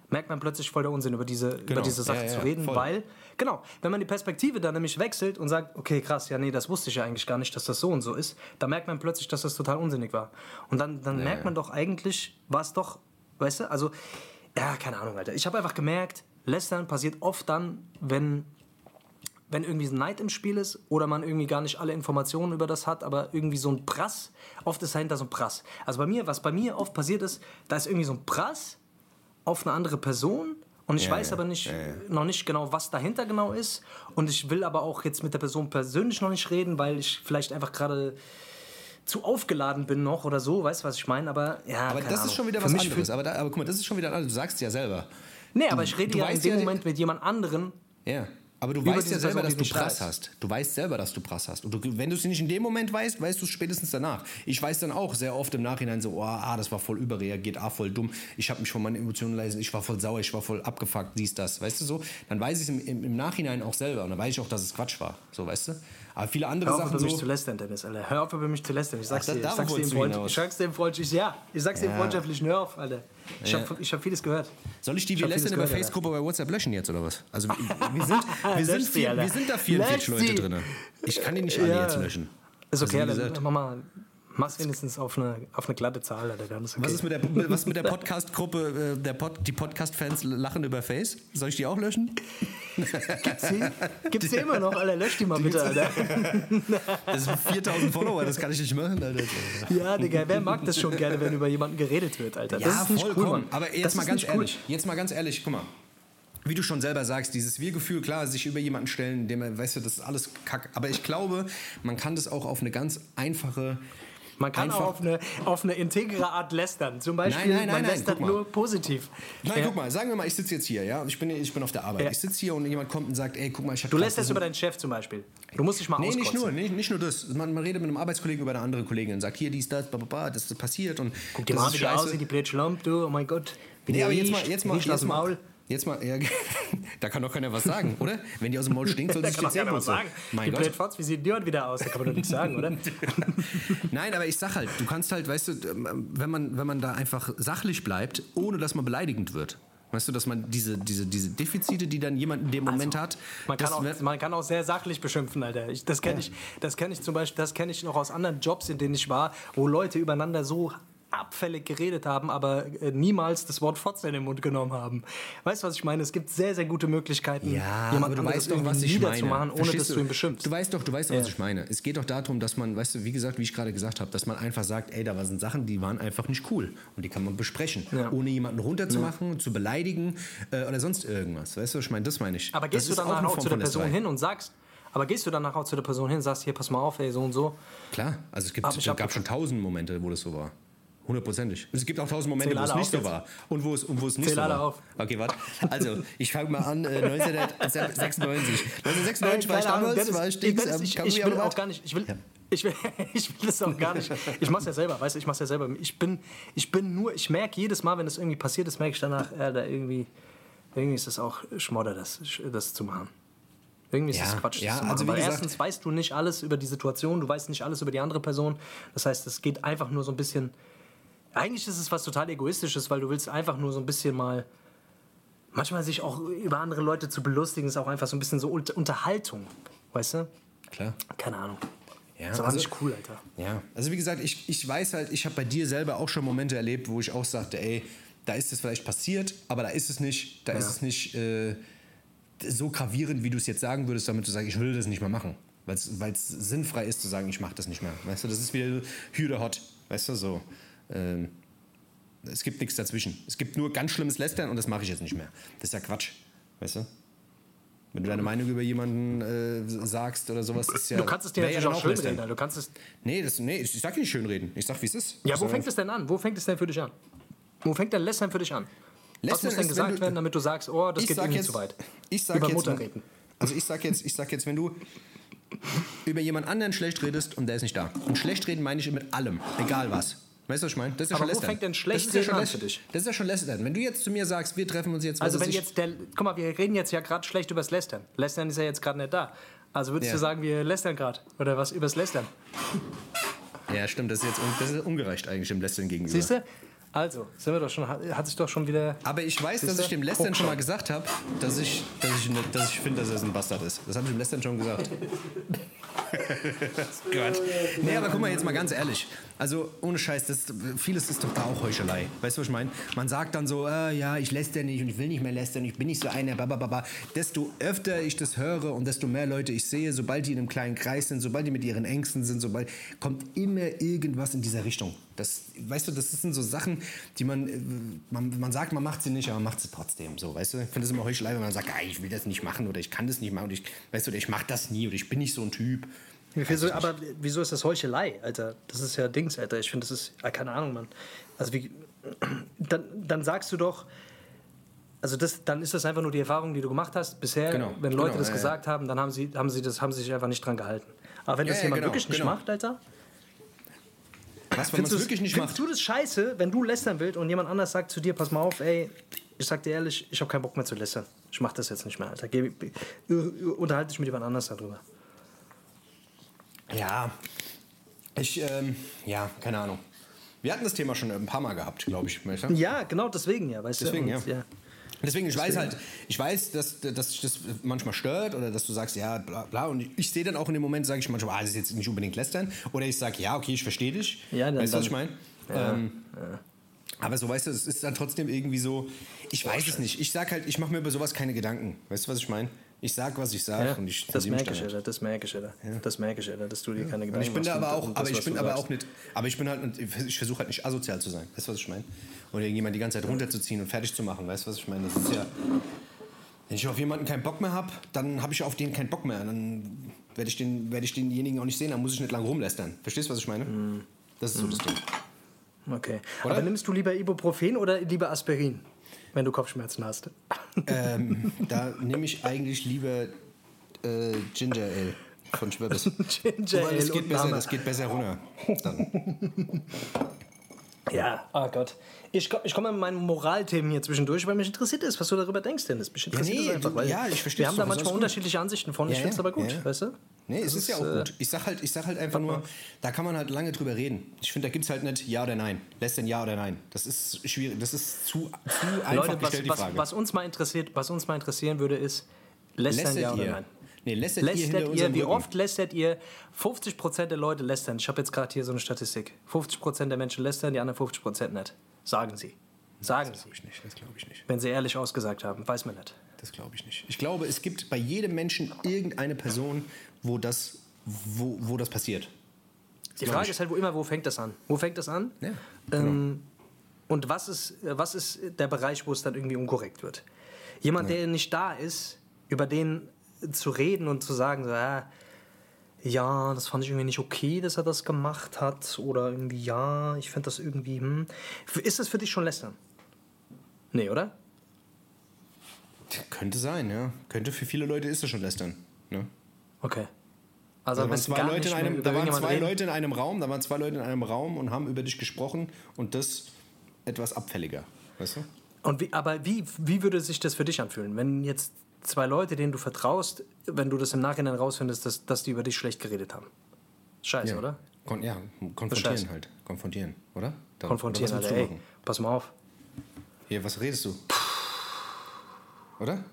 merkt man plötzlich voll der Unsinn über diese, über Genau. diese Sache Ja, ja, zu ja, reden, voll. weil, genau, wenn man die Perspektive dann nämlich wechselt und sagt, okay, krass, ja, nee, das wusste ich ja eigentlich gar nicht, dass das so und so ist, dann merkt man plötzlich, dass das total unsinnig war. Und dann, dann merkt man doch eigentlich, war es doch, weißt du, also, ja, keine Ahnung, Alter. Ich habe einfach gemerkt, Lästern passiert oft dann, wenn wenn irgendwie so Neid im Spiel ist oder man irgendwie gar nicht alle Informationen über das hat, aber irgendwie so ein Prass, oft ist dahinter so ein Prass. Also bei mir, was bei mir oft passiert ist, da ist irgendwie so ein Prass auf eine andere Person und ich Ja, weiß aber nicht, ja, ja. noch nicht genau, was dahinter genau ist und ich will aber auch jetzt mit der Person persönlich noch nicht reden, weil ich vielleicht einfach gerade zu aufgeladen bin noch oder so, weißt du, was ich meine? Aber ja, Aber das Ahnung. ist schon wieder Für was anderes. Aber, da, aber guck mal, das ist schon wieder, du sagst ja selber. Nee, aber ich rede ja in dem Moment mit jemand anderen. Ja. Aber du weißt ja selber, Person, dass du Prass hast. Du weißt selber, dass du Prass hast. Und du, wenn du es nicht in dem Moment weißt, weißt du es spätestens danach. Ich weiß dann auch sehr oft im Nachhinein so, oh, ah, das war voll überreagiert, ah, voll dumm. Ich habe mich von meinen Emotionen leisen, ich war voll sauer, ich war voll abgefuckt, dies, das. Weißt du so? Dann weiß ich es im, im, im Nachhinein auch selber. Und dann weiß ich auch, dass es Quatsch war. So, weißt du? Aber viele andere Hör auf, Sachen über mich so... zu lästern, Dennis, Alter. Hör auf, über mich zu lästern. Ich sag's Ach, dir. Ich sag's dir im Freund, ich sag's dir im Freundschaftlich. Ja, ich sag's dir im Ja. freundschaftlichen. Hör auf, Alter. Ich Ja. hab, ich hab vieles gehört. Soll ich die Ich Wir lästern über. Facebook bei WhatsApp löschen jetzt oder was? Also wir, <laughs> sind, wir sind, Alter. wir sind da 44 Lösch Leute drin. Ich kann die nicht alle Ja. jetzt löschen. Ist okay, Also, wie Alter. Mach mal. Mach's wenigstens auf eine, auf eine glatte Zahl, Alter. Dann ist okay. Was ist mit der, was mit der Podcast-Gruppe, äh, der Pod, die Podcast-Fans lachen über Face? Soll ich die auch löschen? Gibt's die? Gibt's die immer noch, Alter? Lösch die mal bitte, Alter. Das sind 4000 Follower, das kann ich nicht machen, Alter. Ja, Digga, wer mag das schon gerne, wenn über jemanden geredet wird, Alter? Das ist nicht cool, Mann. Aber jetzt das mal ganz nicht cool. ehrlich, jetzt mal ganz ehrlich, guck mal. Wie du schon selber sagst, dieses Wir-Gefühl, klar, sich über jemanden stellen, dem er, weißt du, das ist alles kack. Aber ich glaube, man kann das auch auf eine ganz einfache. Man kann Einfach- auch auf eine, auf eine integre Art lästern. Zum Beispiel, Nein, nein, nein, man nein, lästert nur positiv. Nein, Ja. guck mal, sagen wir mal, ich sitze jetzt hier, ja, ich bin, ich bin auf der Arbeit. Ja. Ich sitze hier und jemand kommt und sagt, ey, guck mal, ich habe Du lässt das über deinen Chef zum Beispiel. Du musst dich mal Nee, nicht auskotzen. nur, nicht, nicht nur das. Man, man redet mit einem Arbeitskollegen über eine andere Kollegin und sagt, hier, dies, das, bla, bla, bla, das ist passiert und Guck dir mal, ist wie der scheiße. aussieht, die blöde Schlampe, du, oh mein Gott. Wie Nee, aber jetzt mal, jetzt mal, aus jetzt mal. Jetzt mal, ja, <laughs> da kann doch keiner was sagen, oder? Wenn die aus dem Maul stinkt, soll <laughs> sich die Zähne was sagen. Mein die Gott. Fotz, wie sieht die heute wieder aus? Da kann man doch nichts sagen, oder? <laughs> Nein, aber ich sag halt, du kannst halt, weißt du, wenn man, wenn man da einfach sachlich bleibt, ohne dass man beleidigend wird. Weißt du, dass man diese, diese, diese Defizite, die dann jemand in dem Moment hat, Also, Man kann, auch, man kann auch sehr sachlich beschimpfen, Alter. Ich, das kenne ich, das kenn ich zum Beispiel, das kenne ich noch aus anderen Jobs, in denen ich war, wo Leute übereinander so abfällig geredet haben, aber äh, niemals das Wort Fotze in den Mund genommen haben. Weißt du, was ich meine? Es gibt sehr, sehr gute Möglichkeiten, Ja, jemand du weißt doch, was ich meine. niederzumachen, ohne Verstehst dass du ihn beschimpfst. Du weißt doch, du weißt doch, was ich meine. Es geht doch darum, dass man, weißt du, wie gesagt, wie ich gerade gesagt habe, dass man einfach sagt, ey, da sind Sachen, die waren einfach nicht cool und die kann man besprechen, Ja. ohne jemanden runterzumachen, zu beleidigen äh, oder sonst irgendwas. Weißt du, was ich meine? Das meine ich. Aber Das gehst du ist danach auch, Form zu der Person hin und sagst, aber gehst du danach auch zu der Person hin und sagst, hier, pass mal auf, ey, so und so. Klar, also es gibt, es gab schon tausend Momente, wo das so war. Hundertprozentig. Und es gibt auch tausend Momente, wo es nicht so war. Und wo es, und wo es nicht so war. auf. Okay, warte. Also, ich fange mal an, äh, 1996. 1996 war ich damals, Dennis, war ich Dings Dennis, am ich, ich will auch gar nicht, ich will, Ich will, <laughs> ich will das auch gar nicht. Ich mach's ja selber, weißt du, ich mach's ja selber. Ich bin, ich bin nur, ich merke jedes Mal, wenn das irgendwie passiert ist, merke ich danach, äh, da irgendwie, irgendwie ist das auch Schmodder, das, das zu machen. Irgendwie ist Ja, das Quatsch. das ja, machen. also gesagt- erstens weißt du nicht alles über die Situation, du weißt nicht alles über die andere Person. Das heißt, es geht einfach nur so ein bisschen. Eigentlich ist es was total Egoistisches, weil du willst einfach nur so ein bisschen mal. Manchmal sich auch über andere Leute zu belustigen, ist auch einfach so ein bisschen so Unter- Unterhaltung. Weißt du? Klar. Keine Ahnung. Ja, ist aber also- nicht cool, Alter. Ja, also wie gesagt, ich, ich weiß halt, ich habe bei dir selber auch schon Momente erlebt, wo ich auch sagte, ey, da ist es vielleicht passiert, aber da ist es nicht, da ist es nicht äh, so gravierend, wie du es jetzt sagen würdest, damit du sagst, ich will das nicht mehr machen. Weil es sinnfrei ist zu sagen, ich mache das nicht mehr. Weißt du, das ist wieder Hüde hot. Weißt du, so. Ähm, es gibt nichts dazwischen. Es gibt nur ganz schlimmes Lästern und das mache ich jetzt nicht mehr. Das ist ja Quatsch. Weißt du? Wenn du deine Meinung über jemanden äh, sagst oder sowas, ist ja. Du kannst es dir ja natürlich dann auch schön Lästern. reden. Du kannst es, Nee, das, nee, ich sag nicht schön reden. Ich sag, wie es ist. ja, wo Also, fängt es denn an? Wo fängt es denn für dich an? Wo fängt denn Lästern für dich an? Was Lästern muss denn ist, gesagt du- werden, damit du sagst, oh, das geht irgendwie jetzt, zu weit? Ich sag Über jetzt, Mutter wenn- reden. Also ich sag jetzt, ich sag jetzt, wenn du über jemand anderen schlecht redest und der ist nicht da. Und schlecht reden meine ich mit allem, egal was. Weißt du, was ich meine? Das ist ja Aber schon wo Lästern. fängt denn Das schlecht ist ja an Lästern. für dich? Das ist ja schon Lästern. Wenn du jetzt zu mir sagst, wir treffen uns jetzt... Also wenn jetzt der, guck mal, wir reden jetzt ja gerade schlecht übers Lästern. Lästern ist ja jetzt gerade nicht da. Also würdest Ja. du sagen, wir lästern gerade? Oder was übers Lästern? Ja, stimmt, das ist jetzt un- das ist ungerecht eigentlich dem Lästern gegenüber. Siehst du? Also, sind wir doch schon, hat sich doch schon wieder... Aber ich weiß, dass ich dem Lästern schon mal Hochschau. gesagt habe, dass ich, dass ich, nicht- dass ich finde, dass er ein Bastard ist. Das habe ich dem Lästern schon gesagt. <laughs> <laughs> Gott. Nee, aber guck mal jetzt mal ganz ehrlich. Also ohne Scheiß, das, vieles ist doch da auch Heuchelei. Weißt du, was ich meine? Man sagt dann so, äh, ja, ich läster nicht und ich will nicht mehr lästern, ich bin nicht so einer, babababa. Desto öfter ich das höre und desto mehr Leute ich sehe, sobald die in einem kleinen Kreis sind, sobald die mit ihren Ängsten sind, sobald kommt immer irgendwas in dieser Richtung. Das, weißt du, das sind so Sachen, die man, äh, man, man sagt, man macht sie nicht, aber man macht sie trotzdem. So, weißt du? Ich finde es immer Heuchelei, wenn man sagt, ah, ich will das nicht machen oder ich kann das nicht machen oder ich, weißt du, ich mach das nie oder ich bin nicht so ein Typ. Wieso, aber wieso ist das Heuchelei, Alter? Das ist ja Dings, Alter. Ich finde, das ist, ah, keine Ahnung, Mann. Also wie, <clears throat> dann, dann sagst du doch, also das, dann ist das einfach nur die Erfahrung, die du gemacht hast bisher. Genau, wenn Leute genau, das ja, ja. gesagt haben, dann haben sie, haben sie das, haben sie sich einfach nicht dran gehalten. Aber wenn Ja, das ja, jemand genau, wirklich nicht genau. macht, Alter, Was, wenn man es wirklich nicht findest macht? du das scheiße, wenn du lästern willst und jemand anders sagt zu dir, pass mal auf, ey, ich sag dir ehrlich, ich habe keinen Bock mehr zu lästern. Ich mach das jetzt nicht mehr, Alter. Geh, unterhalte dich mit jemand anders darüber. Ja, ich, ähm, ja, keine Ahnung. Wir hatten das Thema schon ein paar Mal gehabt, glaube ich. Ja, genau deswegen ja, weißt Deswegen, du? ja. Und, Deswegen, ich weiß halt, ich weiß, dass, dass dich das manchmal stört oder dass du sagst, ja, bla bla. Und ich, ich sehe dann auch in dem Moment, sage ich manchmal, ah, das ist jetzt nicht unbedingt lästern. Oder ich sage, ja, okay, ich verstehe dich. Ja, dann- weißt du, was ich meine? ähm, Aber so, weißt du, es ist dann trotzdem irgendwie so, ich weiß es nicht. Ich sag halt, ich mache mir über sowas keine Gedanken. Weißt du, was ich meine? Ich sag, was ich sage Ja, und ich das merke ich. Alter, das merke ich, Alter. Das merke ich, Alter, dass du dir keine Gedanken Und ich bin da aber auch, und aber das, ich bin aber sagst. auch nicht, aber ich bin halt, ich versuche halt nicht asozial zu sein. Weißt du, was ich meine? Oder irgendjemand die ganze Zeit runterzuziehen und fertig zu machen. Weißt du, was ich meine? Das ist ja, wenn ich auf jemanden keinen Bock mehr habe, dann habe ich auf den keinen Bock mehr. Dann werde ich, den, werde ich denjenigen auch nicht sehen, dann muss ich nicht lang rumlästern. Verstehst du, was ich meine? Mhm. Das ist so das Ding. Okay. Oder? Aber nimmst du lieber Ibuprofen oder lieber Aspirin, wenn du Kopfschmerzen hast? ähm, da nehme ich eigentlich lieber äh, Ginger Ale von Schweppes. <laughs> Ginger Weil das Ale geht besser, das geht besser runter. Dann. <laughs> Ja, oh Gott. Ich, ich komme mit meinen Moralthemen hier zwischendurch, weil mich interessiert ist, was du darüber denkst, Dennis. Mich interessiert nee, das einfach, weil ja, ich versteh's wir haben da ist manchmal gut. unterschiedliche Ansichten von. Ich Ja, finde es ja, aber gut, ja, ja. weißt du? Nee, es Das ist ja auch äh, gut. Ich sag halt, ich sag halt einfach nur, da kann man halt lange drüber reden. Ich finde, da gibt es halt nicht Ja oder Nein. Lässt denn Ja oder Nein. Das ist schwierig, das ist zu, zu einfach Leute, was, gestellt, die was, Frage. was, uns mal interessiert, was uns mal interessieren würde, ist, lästern lästert ja oder nein? Nee, lästert, ihr Lästert ihr, unserem wie Rücken? oft lästert ihr? 50% der Leute lästern. Ich habe jetzt gerade hier so eine Statistik. 50% der Menschen lästern, die anderen 50% nicht. Sagen sie. Sagen Das sie. glaube ich nicht, das glaube ich nicht. Wenn sie ehrlich ausgesagt haben. Weiß man nicht. Das glaube ich nicht. Ich glaube, es gibt bei jedem Menschen irgendeine Person, wo das, wo, wo das passiert. Die glaub Frage ich. ist halt, wo immer, wo fängt das an? Wo fängt das an? Ja, ähm, und was ist, was ist der Bereich, wo es dann irgendwie unkorrekt wird? Jemand, der nicht da ist, über den zu reden und zu sagen, so, ja, ja, das fand ich irgendwie nicht okay, dass er das gemacht hat. Oder irgendwie, ja, ich finde das irgendwie, hm. Ist das für dich schon lästern? Nee, oder? Könnte sein, ja. Könnte für viele Leute ist das schon lästern. Ne? Okay. Also da am waren besten zwei, Leute in einem, da waren zwei reden. Leute in einem Raum, da waren zwei Leute in einem Raum und haben über dich gesprochen und das etwas abfälliger. Weißt du? Und wie, aber wie, wie würde sich das für dich anfühlen, wenn jetzt zwei Leute, denen du vertraust, wenn du das im Nachhinein rausfindest, dass, dass die über dich schlecht geredet haben? Scheiße, oder? Kon ja, konfrontieren Scheiße. halt. Konfrontieren, oder? Da- Konfrontieren, oder Alter, ey, pass mal auf. Hier, was redest du? Oder?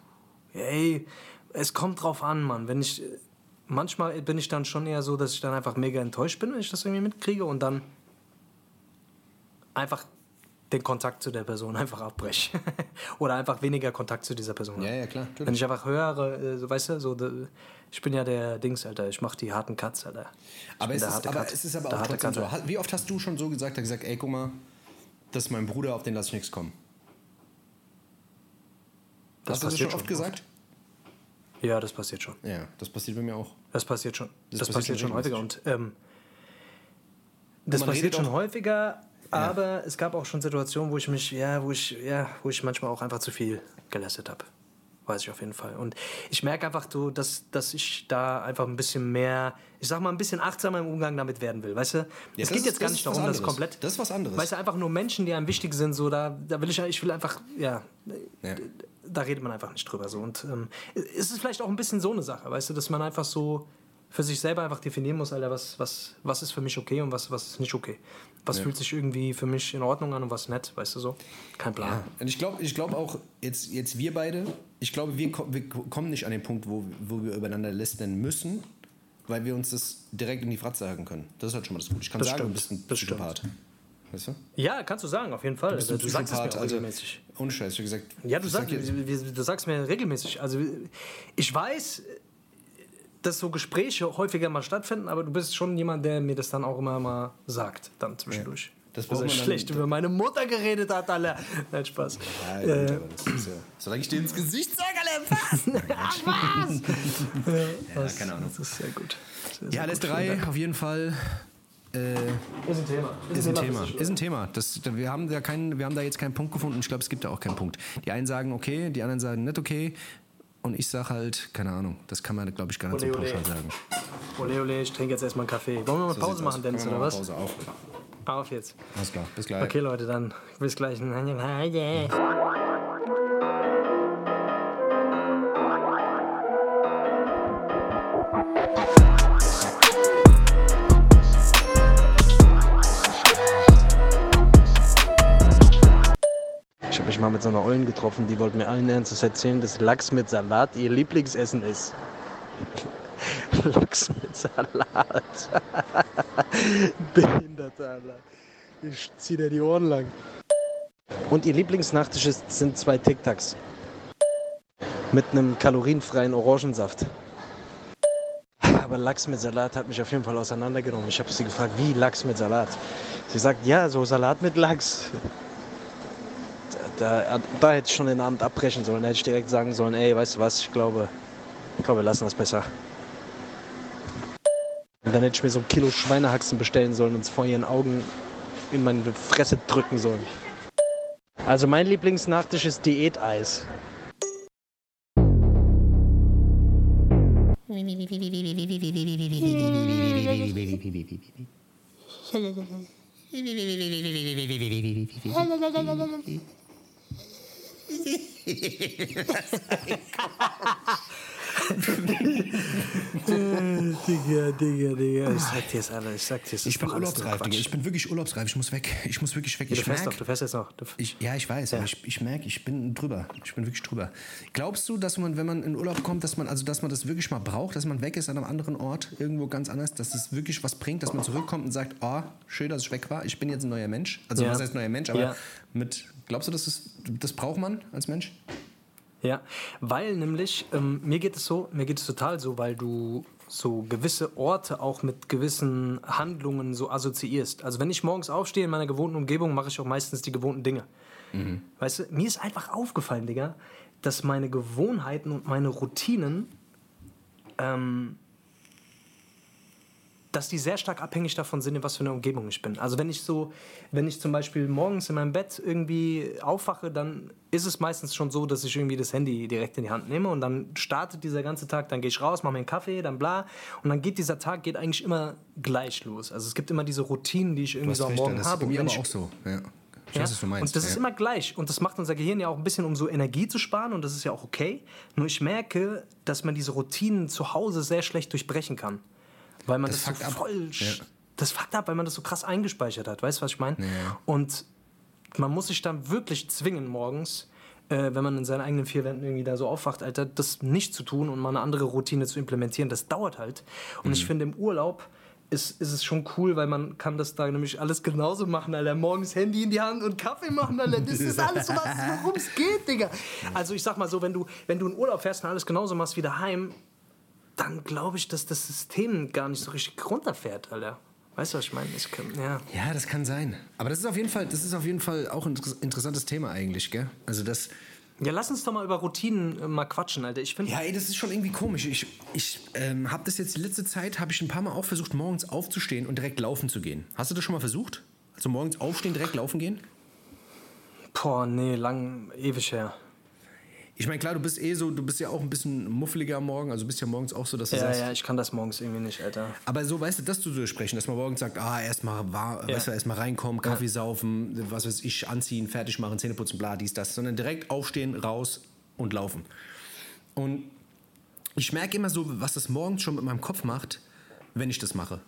Ey, es kommt drauf an, Mann. Wenn ich, manchmal bin ich dann schon eher so, dass ich dann einfach mega enttäuscht bin, wenn ich das irgendwie mitkriege und dann einfach den Kontakt zu der Person einfach abbreche. <laughs> Oder einfach weniger Kontakt zu dieser Person Ja, habe. ja, klar. Wenn natürlich. ich einfach höre, äh, so, weißt du, so, ich bin ja der Dings, Alter, ich mach die harten Cuts, Alter. Ich Aber, es ist, aber Cut. es ist aber auch trotzdem so. Wie oft hast du schon so gesagt, gesagt, ey, guck mal, das ist mein Bruder, auf den lass ich nichts kommen. Das hast du das schon oft schon. gesagt? Ja, das passiert schon. Ja, das passiert bei mir auch. Das passiert schon. Das Das, passiert passiert, schon häufiger. Und ähm, das passiert schon häufiger, aber es gab auch schon Situationen, wo ich mich, ja, wo ich, ja, wo ich manchmal auch einfach zu viel gelästet habe. Weiß ich auf jeden Fall. Und ich merke einfach so, dass, dass ich da einfach ein bisschen mehr, ich sag mal, ein bisschen achtsamer im Umgang damit werden will. Weißt du? es das geht ist- jetzt gar nicht darum, dass komplett. Das ist was anderes. Weißt du, einfach nur Menschen, die einem wichtig sind, so, da, da will ich, ich will einfach, ja, Ja. da redet man einfach nicht drüber. So. Und ähm, es ist vielleicht auch ein bisschen so eine Sache, weißt du, dass man einfach so für sich selber einfach definieren muss, Alter, was, was, was ist für mich okay und was, was ist nicht okay. Was fühlt sich irgendwie für mich in Ordnung an und was nicht, weißt du so? Kein Plan. Und ich glaube ich glaub auch, jetzt, jetzt wir beide, ich glaube, wir, ko- wir ko- kommen nicht an den Punkt, wo, wo wir übereinander lästern müssen, weil wir uns das direkt in die Fratze sagen können. Das ist halt schon mal das Gute. Ich kann Das sagen, du stimmt, bist ein. Psychopath. Weißt du? Ja, kannst du sagen, auf jeden Fall. bist ein du sagst es mir also regelmäßig. ohne Scheiß, wie gesagt. Ja, du, sag, sag du sagst mir regelmäßig. Also ich weiß, dass so Gespräche häufiger mal stattfinden, aber du bist schon jemand, der mir das dann auch immer mal sagt, dann zwischendurch. Das braucht er man dann- schlecht über meine Mutter geredet hat, Alter. Nein, Spaß. Ja, ja, das ist ja, solange ich dir ins Gesicht sage, Alter, <laughs> was? ja, keine Ahnung. Das ist sehr gut. Sehr, Ja, sehr gut. Lästerei, auf jeden Fall. Äh, Ist ein Thema. ist ein für Thema. sich. Ist ein Thema. Das, wir, haben da keinen, wir haben da jetzt keinen Punkt gefunden. Ich glaube, es gibt da auch keinen Punkt. Die einen sagen okay, die anderen sagen nicht okay. Und ich sage halt, keine Ahnung, das kann man, glaube ich, gar nicht so Ole, ole. pauschal sagen. Ole, ole, ich trinke jetzt erstmal einen Kaffee. Wollen wir mal So Pause machen, aus. Dennis, oder was? Pause auf. Auf jetzt. Alles klar, bis gleich. Okay, Leute, dann bis gleich. <laughs> mit so einer Ollen getroffen, die wollte mir allen Ernstes erzählen, dass Lachs mit Salat ihr Lieblingsessen ist. <laughs> Lachs mit Salat. <laughs> Behinderter, Alter. Ich zieh dir die Ohren lang. Und ihr Lieblingsnachtisch ist, sind zwei Tic Tacs. Mit einem kalorienfreien Orangensaft. Aber Lachs mit Salat hat mich auf jeden Fall auseinandergenommen. Ich habe sie gefragt, wie Lachs mit Salat? Sie sagt, ja, so Salat mit Lachs. Da, da, hätte ich schon den Abend abbrechen sollen. Da hätte ich direkt sagen sollen, ey, weißt du was, ich glaube, ich glaube, wir lassen das besser. Und dann hätte ich mir so ein Kilo Schweinehaxen bestellen sollen und es vor ihren Augen in meine Fresse drücken sollen. Also mein Lieblingsnachtisch ist Diäteis. <laughs> Digga, Digga, Digga. Ich sag dir's, Alter, ich sag dir's. Ich bin urlaubsreif, Digga. Ich bin wirklich urlaubsreif. Ich muss weg. Ich muss wirklich weg. Du Ich fährst merk, doch, du fährst jetzt noch. Du, Ich, ja, ich weiß, aber ich, ich merke, ich bin drüber. Ich bin wirklich drüber. Glaubst du, dass man, wenn man in Urlaub kommt, dass man, also dass man das wirklich mal braucht, dass man weg ist an einem anderen Ort, irgendwo ganz anders, dass es wirklich was bringt, dass man zurückkommt und sagt, oh, schön, dass ich weg war, ich bin jetzt ein neuer Mensch. Also Ja. was heißt neuer Mensch, aber Ja. mit, glaubst du, dass das, das braucht man als Mensch? Ja, weil nämlich, ähm, mir geht es so, mir geht es total so, weil du so gewisse Orte auch mit gewissen Handlungen so assoziierst. Also wenn ich morgens aufstehe in meiner gewohnten Umgebung, mache ich auch meistens die gewohnten Dinge. Weißt du, mir ist einfach aufgefallen, Digga, dass meine Gewohnheiten und meine Routinen ähm, dass die sehr stark abhängig davon sind, in was für eine Umgebung ich bin. Also wenn ich so, wenn ich zum Beispiel morgens in meinem Bett irgendwie aufwache, dann ist es meistens schon so, dass ich irgendwie das Handy direkt in die Hand nehme und dann startet dieser ganze Tag, dann gehe ich raus, mache mir einen Kaffee, dann bla und dann geht dieser Tag geht eigentlich immer gleich los. Also es gibt immer diese Routinen, die ich irgendwie so am Morgen das habe. ist bei mir aber auch so. Ja. Ich ja? weiß, was du meinst. Und das ist ja. immer gleich. Und das macht unser Gehirn ja auch ein bisschen, um so Energie zu sparen. Und das ist ja auch okay. Nur ich merke, dass man diese Routinen zu Hause sehr schlecht durchbrechen kann. Weil man Das das, so voll. Ja. Das fuckt ab, weil man das so krass eingespeichert hat. Weißt du, was ich meine? Ja. Und man muss sich dann wirklich zwingen, morgens, äh, wenn man in seinen eigenen vier Wänden irgendwie da so aufwacht, Alter, das nicht zu tun und mal eine andere Routine zu implementieren. Das dauert halt. Und Mhm. ich finde, im Urlaub ist, ist es schon cool, weil man kann das da nämlich alles genauso machen, Alter. Morgens Handy in die Hand und Kaffee machen, Alter. Das ist alles, was- worum es geht, Digga. Also ich sag mal so, wenn du, wenn du in Urlaub fährst und alles genauso machst wie daheim, dann glaube ich, dass das System gar nicht so richtig runterfährt, Alter. Weißt du, was ich meine? Ich kann, ja. Ja, das kann sein. Aber das ist auf jeden Fall, das ist auf jeden Fall auch ein inter- interessantes Thema eigentlich, gell? Also das. ja, lass uns doch mal über Routinen äh, mal quatschen, Alter. Ich finde, Ja, ey, das ist schon irgendwie komisch. Ich, ich ähm, habe das jetzt die letzte Zeit, habe ich ein paar Mal auch versucht, morgens aufzustehen und direkt laufen zu gehen. Hast du das schon mal versucht? Also morgens aufstehen, direkt laufen gehen? boah, nee, lang, ewig her. Ich meine, klar, du bist eh so, du bist ja auch ein bisschen muffeliger am Morgen, also du bist ja morgens auch so, dass du Ja, sagst. ja, ich kann das morgens irgendwie nicht, Alter. Aber so, weißt du, das zu durchsprechen, dass man morgens sagt, ah, erstmal war, Ja. weißt du, erstmal reinkommen, Kaffee saufen, was weiß ich, anziehen, fertig machen, Zähne putzen, bla, dies, das, sondern direkt aufstehen, raus und laufen. Und ich merke immer so, was das morgens schon mit meinem Kopf macht, wenn ich das mache.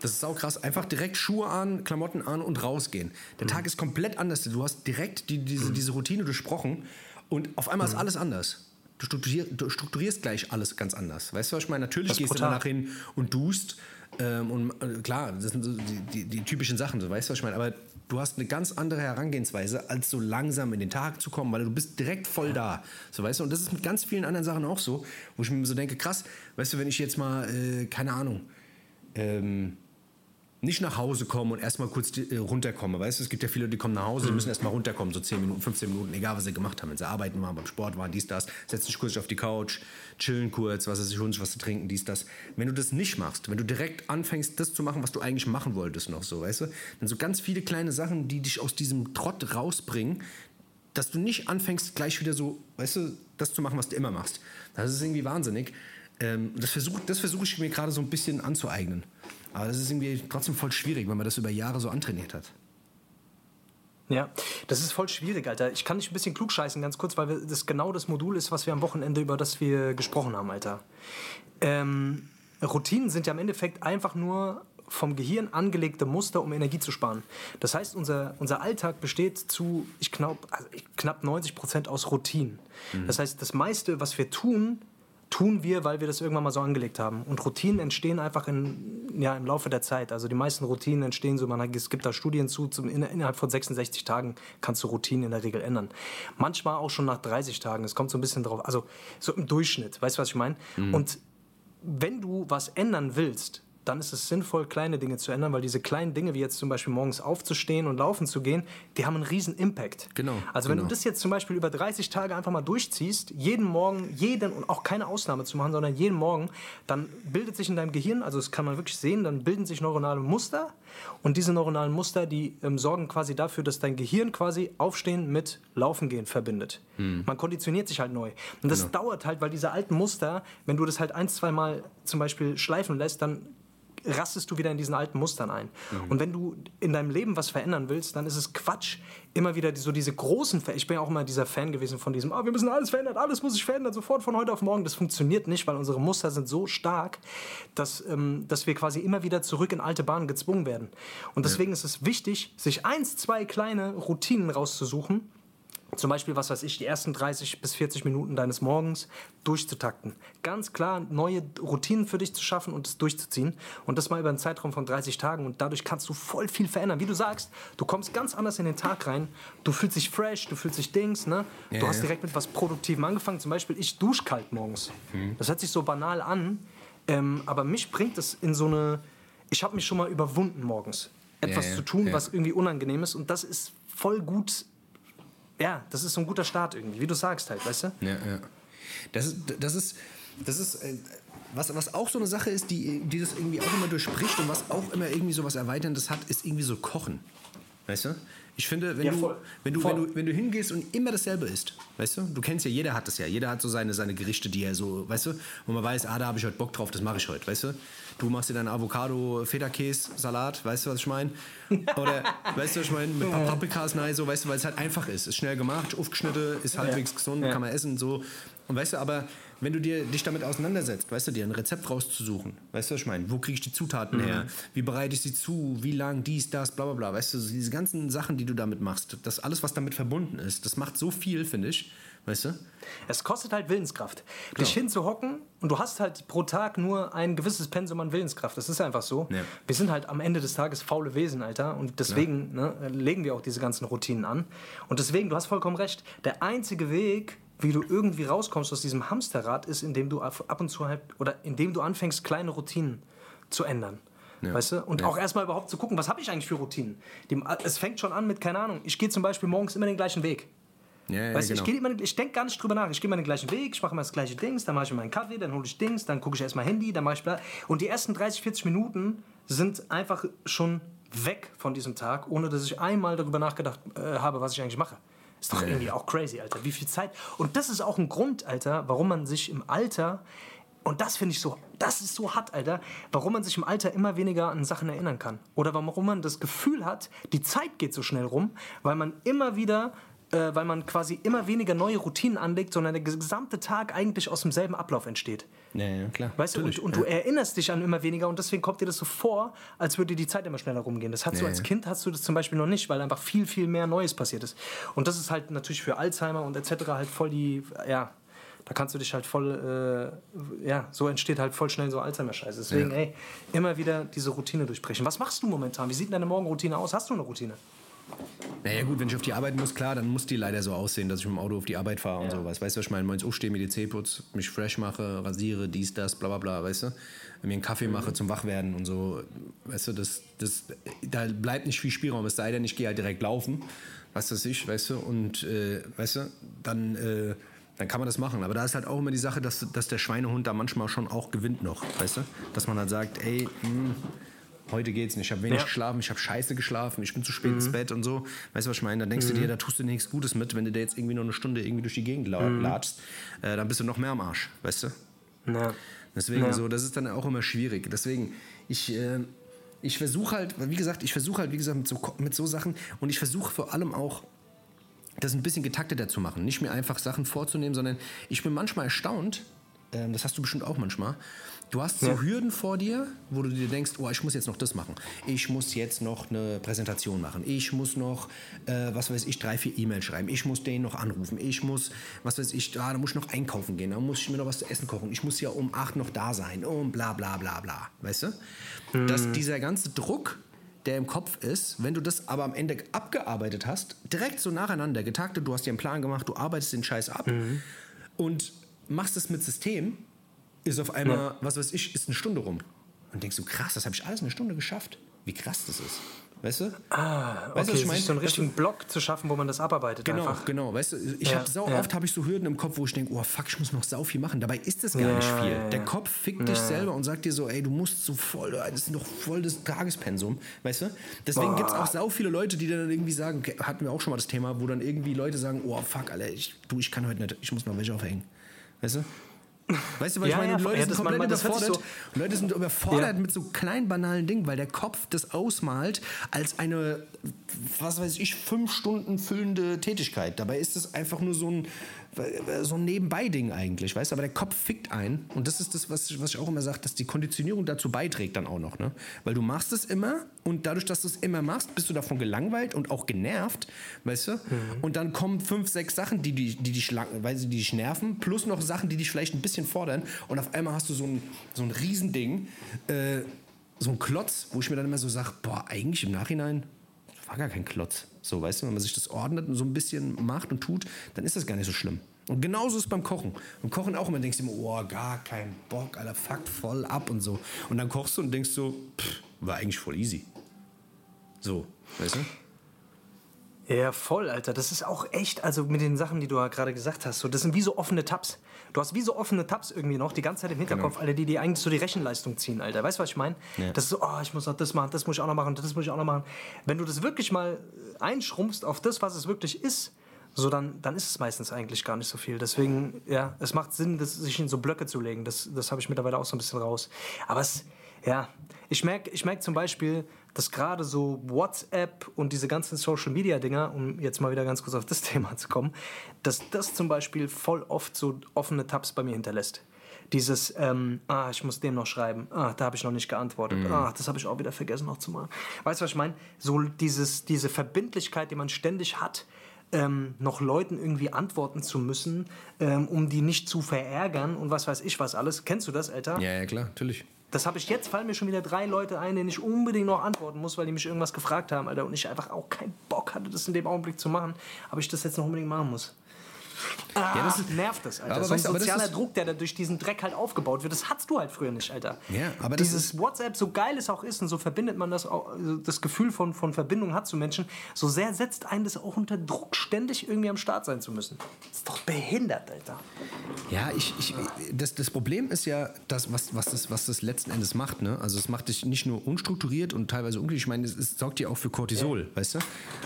Das ist auch krass. Einfach direkt Schuhe an, Klamotten an und rausgehen. Der Tag ist komplett anders. Du hast direkt die, diese, diese Routine durchsprochen und auf einmal ist alles anders. Du, strukturier, du strukturierst gleich alles ganz anders. Weißt du, was ich meine? Natürlich Das gehst du brutal. danach hin und duschst. Ähm, und äh, klar, das sind so die, die, die typischen Sachen, so, weißt du, was ich meine? Aber du hast eine ganz andere Herangehensweise, als so langsam in den Tag zu kommen, weil du bist direkt voll da. So, weißt du, und das ist mit ganz vielen anderen Sachen auch so, wo ich mir so denke, krass, weißt du, wenn ich jetzt mal, äh, keine Ahnung, ähm, nicht nach Hause komme und erstmal kurz die, äh, runterkomme. Weißt du, es gibt ja viele, die kommen nach Hause, die müssen erstmal runterkommen, so 10 Minuten, 15 Minuten, egal was sie gemacht haben. Wenn sie arbeiten waren, beim Sport waren, dies, das, setzen sich kurz auf die Couch, chillen kurz, was weiß ich, holen sich was zu trinken, dies, das. Wenn du das nicht machst, wenn du direkt anfängst, das zu machen, was du eigentlich machen wolltest noch so, weißt du, dann so ganz viele kleine Sachen, die dich aus diesem Trott rausbringen, dass du nicht anfängst, gleich wieder so, weißt du, das zu machen, was du immer machst. Das ist irgendwie wahnsinnig. Ähm, das versuche das versuch ich mir gerade so ein bisschen anzueignen. Aber das ist irgendwie trotzdem voll schwierig, wenn man das über Jahre so antrainiert hat. Ja, das ist voll schwierig, Alter. Ich kann dich ein bisschen klugscheißen, ganz kurz, weil das genau das Modul ist, was wir am Wochenende, über das wir gesprochen haben, Alter. Ähm, Routinen sind ja im Endeffekt einfach nur vom Gehirn angelegte Muster, um Energie zu sparen. Das heißt, unser, unser Alltag besteht zu, ich glaub, also knapp 90 Prozent aus Routinen. Das heißt, das meiste, was wir tun, tun wir, weil wir das irgendwann mal so angelegt haben. Und Routinen entstehen einfach in, ja, im Laufe der Zeit. Also die meisten Routinen entstehen so, man, es gibt da Studien zu, zum, in, innerhalb von 66 Tagen kannst du Routinen in der Regel ändern. Manchmal auch schon nach 30 Tagen. Es kommt so ein bisschen drauf, also so im Durchschnitt. Weißt du, was ich meine? Und wenn du was ändern willst, dann ist es sinnvoll, kleine Dinge zu ändern, weil diese kleinen Dinge, wie jetzt zum Beispiel morgens aufzustehen und laufen zu gehen, die haben einen riesen Impact. Genau, Also wenn genau. du das jetzt zum Beispiel über 30 Tage einfach mal durchziehst, jeden Morgen, jeden und auch keine Ausnahme zu machen, sondern jeden Morgen, dann bildet sich in deinem Gehirn, also das kann man wirklich sehen, dann bilden sich neuronale Muster und diese neuronalen Muster, die ähm, sorgen quasi dafür, dass dein Gehirn quasi Aufstehen mit Laufen gehen verbindet. Hm. Man konditioniert sich halt neu. Und das Genau. dauert halt, weil diese alten Muster, wenn du das halt ein, zwei Mal zum Beispiel schleifen lässt, dann rastest du wieder in diesen alten Mustern ein. Mhm. Und wenn du in deinem Leben was verändern willst, dann ist es Quatsch, immer wieder so diese großen Ver Ich bin ja auch immer dieser Fan gewesen von diesem, ah, wir müssen alles verändern, alles muss sich verändern, sofort von heute auf morgen. Das funktioniert nicht, weil unsere Muster sind so stark, dass, ähm, dass wir quasi immer wieder zurück in alte Bahnen gezwungen werden. Und deswegen ist es wichtig, sich eins, zwei kleine Routinen rauszusuchen, zum Beispiel, was weiß ich, die ersten 30 bis 40 Minuten deines Morgens durchzutakten. Ganz klar neue Routinen für dich zu schaffen und es durchzuziehen. Und das mal über einen Zeitraum von 30 Tagen. Und dadurch kannst du voll viel verändern. Wie du sagst, du kommst ganz anders in den Tag rein. Du fühlst dich fresh, du fühlst dich Dings. Ne? Ja, du hast direkt mit was Produktivem angefangen. Zum Beispiel, ich dusche kalt morgens. Mhm. Das hört sich so banal an. Ähm, aber mich bringt es in so eine. Ich habe mich schon mal überwunden morgens. Etwas ja, zu tun, ja. was irgendwie unangenehm ist. Und das ist voll gut ja, das ist so ein guter Start irgendwie, wie du sagst halt, weißt du? Ja, ja. Das ist, das ist, das ist, äh, was, was auch so eine Sache ist, die, die das irgendwie auch immer durchbricht und was auch immer irgendwie so was Erweiterndes hat, ist irgendwie so Kochen. Weißt du? Ich finde, wenn, Ja, du, wenn, du, Voll. wenn, du, wenn du hingehst und immer dasselbe isst, weißt du, du kennst ja, jeder hat das ja, jeder hat so seine, seine Gerichte, die er so, weißt du, wo man weiß, ah, da habe ich heute Bock drauf, das mache ich heute, weißt du. Du machst dir deinen Avocado-Federkäse-Salat, weißt du, was ich meine? Oder, <laughs> weißt du, was ich meine, mit paar Paprikas, nein, so, weißt du, weil es halt einfach ist, ist schnell gemacht, aufgeschnitten, ist halbwegs gesund, Ja. kann man essen, so. Und weißt du, aber wenn du dir, dich damit auseinandersetzt, weißt du, dir ein Rezept rauszusuchen, weißt du, was ich meine? Wo kriege ich die Zutaten her? Wie bereite ich sie zu? Wie lang? Dies, das, bla bla bla. Weißt du, diese ganzen Sachen, die du damit machst, das alles, was damit verbunden ist, das macht so viel, finde ich. Weißt du? Es kostet halt Willenskraft. Dich hinzuhocken und du hast halt pro Tag nur ein gewisses Pensum an Willenskraft. Das ist einfach so. Ja. Wir sind halt am Ende des Tages faule Wesen, Alter. Und deswegen ne, legen wir auch diese ganzen Routinen an. Und deswegen, du hast vollkommen recht, der einzige Weg, wie du irgendwie rauskommst aus diesem Hamsterrad, ist, indem du ab und zu halt, oder indem du anfängst, kleine Routinen zu ändern. Weißt du? Und Ja. auch erstmal überhaupt zu gucken, was habe ich eigentlich für Routinen? Die, es fängt schon an mit, keine Ahnung, ich gehe zum Beispiel morgens immer den gleichen Weg. Ja, ja, Weißt du, genau. ich, immer- ich denke gar nicht drüber nach. Ich gehe immer den gleichen Weg, ich mache immer das gleiche Dings, dann mache ich mir meinen Kaffee, dann hole ich Dings, dann gucke ich erstmal Handy, dann mache ich bla. Und die ersten 30, 40 Minuten sind einfach schon weg von diesem Tag, ohne dass ich einmal darüber nachgedacht äh, habe, was ich eigentlich mache. Ist doch irgendwie auch crazy, Alter. Wie viel Zeit. Und das ist auch ein Grund, Alter, warum man sich im Alter. Und das finde ich so, das ist so hart, Alter, warum man sich im Alter immer weniger an Sachen erinnern kann. Oder warum man das Gefühl hat, die Zeit geht so schnell rum, weil man immer wieder, äh, weil man quasi immer weniger neue Routinen anlegt, sondern der gesamte Tag eigentlich aus demselben Ablauf entsteht. Ja, ja, klar. Weißt du, und, und du erinnerst dich an immer weniger und deswegen kommt dir das so vor, als würde die Zeit immer schneller rumgehen. Das hast du Ja, als ja. Kind hast du das zum Beispiel noch nicht, weil einfach viel, viel mehr Neues passiert ist. Und das ist halt natürlich für Alzheimer und etc. halt voll die, ja, da kannst du dich halt voll, äh, ja, so entsteht halt voll schnell so Alzheimer-Scheiße. Deswegen, Ja. ey, immer wieder diese Routine durchbrechen. Was machst du momentan? Wie sieht deine Morgenroutine aus? Hast du eine Routine? Naja gut, wenn ich auf die Arbeit muss, klar, dann muss die leider so aussehen, dass ich mit dem Auto auf die Arbeit fahre und sowas. Weißt du, was ich meine? Morgens aufstehe, mir die Zähne putze, mich fresh mache, rasiere, dies, das, bla bla bla, weißt du? Mir einen Kaffee mache zum Wachwerden und so. Weißt du, das, das, da bleibt nicht viel Spielraum, es sei denn, ich gehe halt direkt laufen, was weiß ich, weißt du? Und, äh, weißt du, dann... Äh, dann kann man das machen. Aber da ist halt auch immer die Sache, dass, dass der Schweinehund da manchmal schon auch gewinnt noch, weißt du? Dass man halt sagt, ey, hm, heute geht's nicht. Ich habe wenig Ja. geschlafen, ich habe scheiße geschlafen, ich bin zu spät ins Bett und so. Weißt du, was ich meine? Dann denkst du dir, da tust du dir nichts Gutes mit, wenn du da jetzt irgendwie noch eine Stunde irgendwie durch die Gegend la latschst, äh, dann bist du noch mehr am Arsch, weißt du? Ja. Deswegen Ja. so, das ist dann auch immer schwierig. Deswegen, ich, äh, ich versuche halt, wie gesagt, ich versuche halt, wie gesagt, mit so, mit so Sachen und ich versuche vor allem auch, das ein bisschen getakteter zu machen. Nicht mir einfach Sachen vorzunehmen, sondern ich bin manchmal erstaunt, ähm, das hast du bestimmt auch manchmal, du hast so Ja. Hürden vor dir, wo du dir denkst, oh, ich muss jetzt noch das machen. Ich muss jetzt noch eine Präsentation machen. Ich muss noch, äh, was weiß ich, drei, vier E-Mails schreiben. Ich muss den noch anrufen. Ich muss, was weiß ich, ah, da muss ich noch einkaufen gehen. Da muss ich mir noch was zu essen kochen. Ich muss ja um acht noch da sein. Und bla bla bla bla. Weißt du? Dass dieser ganze Druck der im Kopf ist, wenn du das aber am Ende abgearbeitet hast, direkt so nacheinander getaktet, du hast dir einen Plan gemacht, du arbeitest den Scheiß ab und machst es mit System, ist auf einmal, was weiß ich, ist eine Stunde rum. Und denkst du, krass, das habe ich alles in einer Stunde geschafft. Wie krass das ist. Weißt du? Ah, Weißt du, okay, ich sich meine? so einen Das richtigen Block zu schaffen, wo man das abarbeitet Genau, einfach. genau. Weißt du, ich Ja, habe sau ja. oft habe ich so Hürden im Kopf, wo ich denke, oh fuck, ich muss noch sau viel machen. Dabei ist es gar Ja, nicht viel. ja, ja. Der Kopf fickt dich selber und sagt dir so, ey, du musst so voll, das ist doch voll das Tagespensum, weißt du? Deswegen gibt es auch sau viele Leute, die dann irgendwie sagen, okay, hatten wir auch schon mal das Thema, wo dann irgendwie Leute sagen, oh fuck, Alter, ich, du, ich kann heute nicht, ich muss noch welche aufhängen. Weißt du? Weißt du, was Ja, ich meine? ja, Leute ja, sind komplett man- überfordert. so- Leute sind überfordert mit so kleinen banalen Dingen, weil der Kopf das ausmalt als eine, was weiß ich, fünf Stunden füllende Tätigkeit. Dabei ist es einfach nur so ein, so ein Nebenbei-Ding eigentlich, weißt du? Aber der Kopf fickt ein. Und das ist das, was ich, was ich auch immer sage, dass die Konditionierung dazu beiträgt dann auch noch. Ne? Weil du machst es immer und dadurch, dass du es immer machst, bist du davon gelangweilt und auch genervt, weißt du? Und dann kommen fünf, sechs Sachen, die, die, die, dich, weil sie die dich nerven, plus noch Sachen, die dich vielleicht ein bisschen fordern. Und auf einmal hast du so ein, so ein Riesending, äh, so ein Klotz, wo ich mir dann immer so sage, boah, eigentlich im Nachhinein war gar kein Klotz. So, weißt du, wenn man sich das ordnet und so ein bisschen macht und tut, dann ist das gar nicht so schlimm. Und genauso ist es beim Kochen. Beim Kochen auch immer denkst du immer, oh, gar kein Bock, Alter, fuckt voll ab und so. Und dann kochst du und denkst so, pff, war eigentlich voll easy. So, weißt du? Ja, voll, Alter. Das ist auch echt, also mit den Sachen, die du gerade gesagt hast, so, das sind wie so offene Tabs. Du hast wie so offene Tabs irgendwie noch die ganze Zeit im Hinterkopf, genau. Alter, die dir eigentlich so die Rechenleistung ziehen, Alter. Weißt du, was ich meine? Ja. Das ist so, oh, ich muss noch das machen, das muss ich auch noch machen, das muss ich auch noch machen. Wenn du das wirklich mal einschrumpfst auf das, was es wirklich ist, so dann, dann ist es meistens eigentlich gar nicht so viel. Deswegen, ja, es macht Sinn, das, sich in so Blöcke zu legen. Das, das habe ich mittlerweile auch so ein bisschen raus. Aber es, ja, ich merke ich merk zum Beispiel, dass gerade so WhatsApp und diese ganzen Social Media Dinger, um jetzt mal wieder ganz kurz auf das <laughs> Thema zu kommen, dass das zum Beispiel voll oft so offene Tabs bei mir hinterlässt. Dieses, ähm, ah, ich muss dem noch schreiben, ah, da habe ich noch nicht geantwortet, mhm. ah, das habe ich auch wieder vergessen noch zu machen. Weißt du, was ich meine? So dieses, diese Verbindlichkeit, die man ständig hat, ähm, noch Leuten irgendwie antworten zu müssen, ähm, um die nicht zu verärgern und was weiß ich was alles. Kennst du das, Alter? Ja, ja, klar, natürlich. Das habe ich jetzt, fallen mir schon wieder drei Leute ein, denen ich unbedingt noch antworten muss, weil die mich irgendwas gefragt haben, Alter. Und ich einfach auch keinen Bock hatte, das in dem Augenblick zu machen, aber ich das jetzt noch unbedingt machen muss. Ah, ja, das ist, nervt das, Alter. Aber so ein sozialer Druck, der da durch diesen Dreck halt aufgebaut wird, das hattest du halt früher nicht, Alter. Ja, aber Dieses WhatsApp, so geil es auch ist und so verbindet man das auch, also das Gefühl von, von Verbindung hat zu Menschen, so sehr setzt einen das auch unter Druck, ständig irgendwie am Start sein zu müssen. Das ist doch behindert, Alter. Ja, ich, ich, das, das Problem ist ja, das, was, was, das, was das letzten Endes macht. Ne? Also es macht dich nicht nur unstrukturiert und teilweise unglücklich, ich meine, es, es sorgt dir auch für Cortisol, ja. weißt du?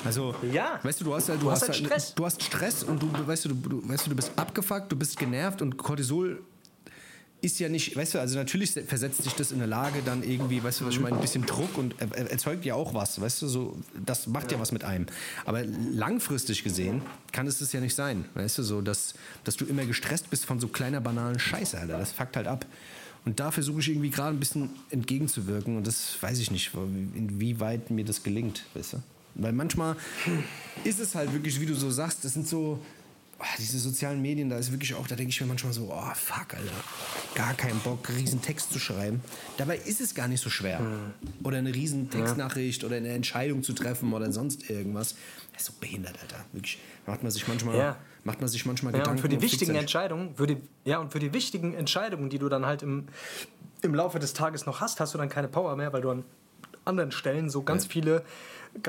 Also, ja. weißt du, du hast, du, du hast, hast halt Stress. Du hast Stress und du, weißt du, du, du, weißt du, du bist abgefuckt, du bist genervt und Cortisol ist ja nicht, weißt du, also natürlich versetzt dich das in eine Lage, dann irgendwie, weißt du, was ich meine, ein bisschen Druck und erzeugt ja auch was, weißt du, so, das macht ja, ja was mit einem. Aber langfristig gesehen kann es das ja nicht sein, weißt du, so, dass, dass du immer gestresst bist von so kleiner banalen Scheiße, Alter, das fuckt halt ab. Und da versuche ich irgendwie gerade ein bisschen entgegenzuwirken und das weiß ich nicht, inwieweit mir das gelingt, weißt du. Weil manchmal ist es halt wirklich, wie du so sagst, das sind so, oh, diese sozialen Medien, da ist wirklich auch, da denke ich mir manchmal so, oh fuck, Alter, gar keinen Bock, riesen Text zu schreiben. Dabei ist es gar nicht so schwer. Mhm. Oder eine riesen Textnachricht ja. oder eine Entscheidung zu treffen oder sonst irgendwas. Das ist so behindert, Alter. Wirklich, macht man sich manchmal, ja. macht man sich manchmal ja, Gedanken. Und für die wichtigen Entscheidungen, für die, ja, und für die wichtigen Entscheidungen, die du dann halt im, im Laufe des Tages noch hast, hast du dann keine Power mehr, weil du an anderen Stellen so ganz ja. viele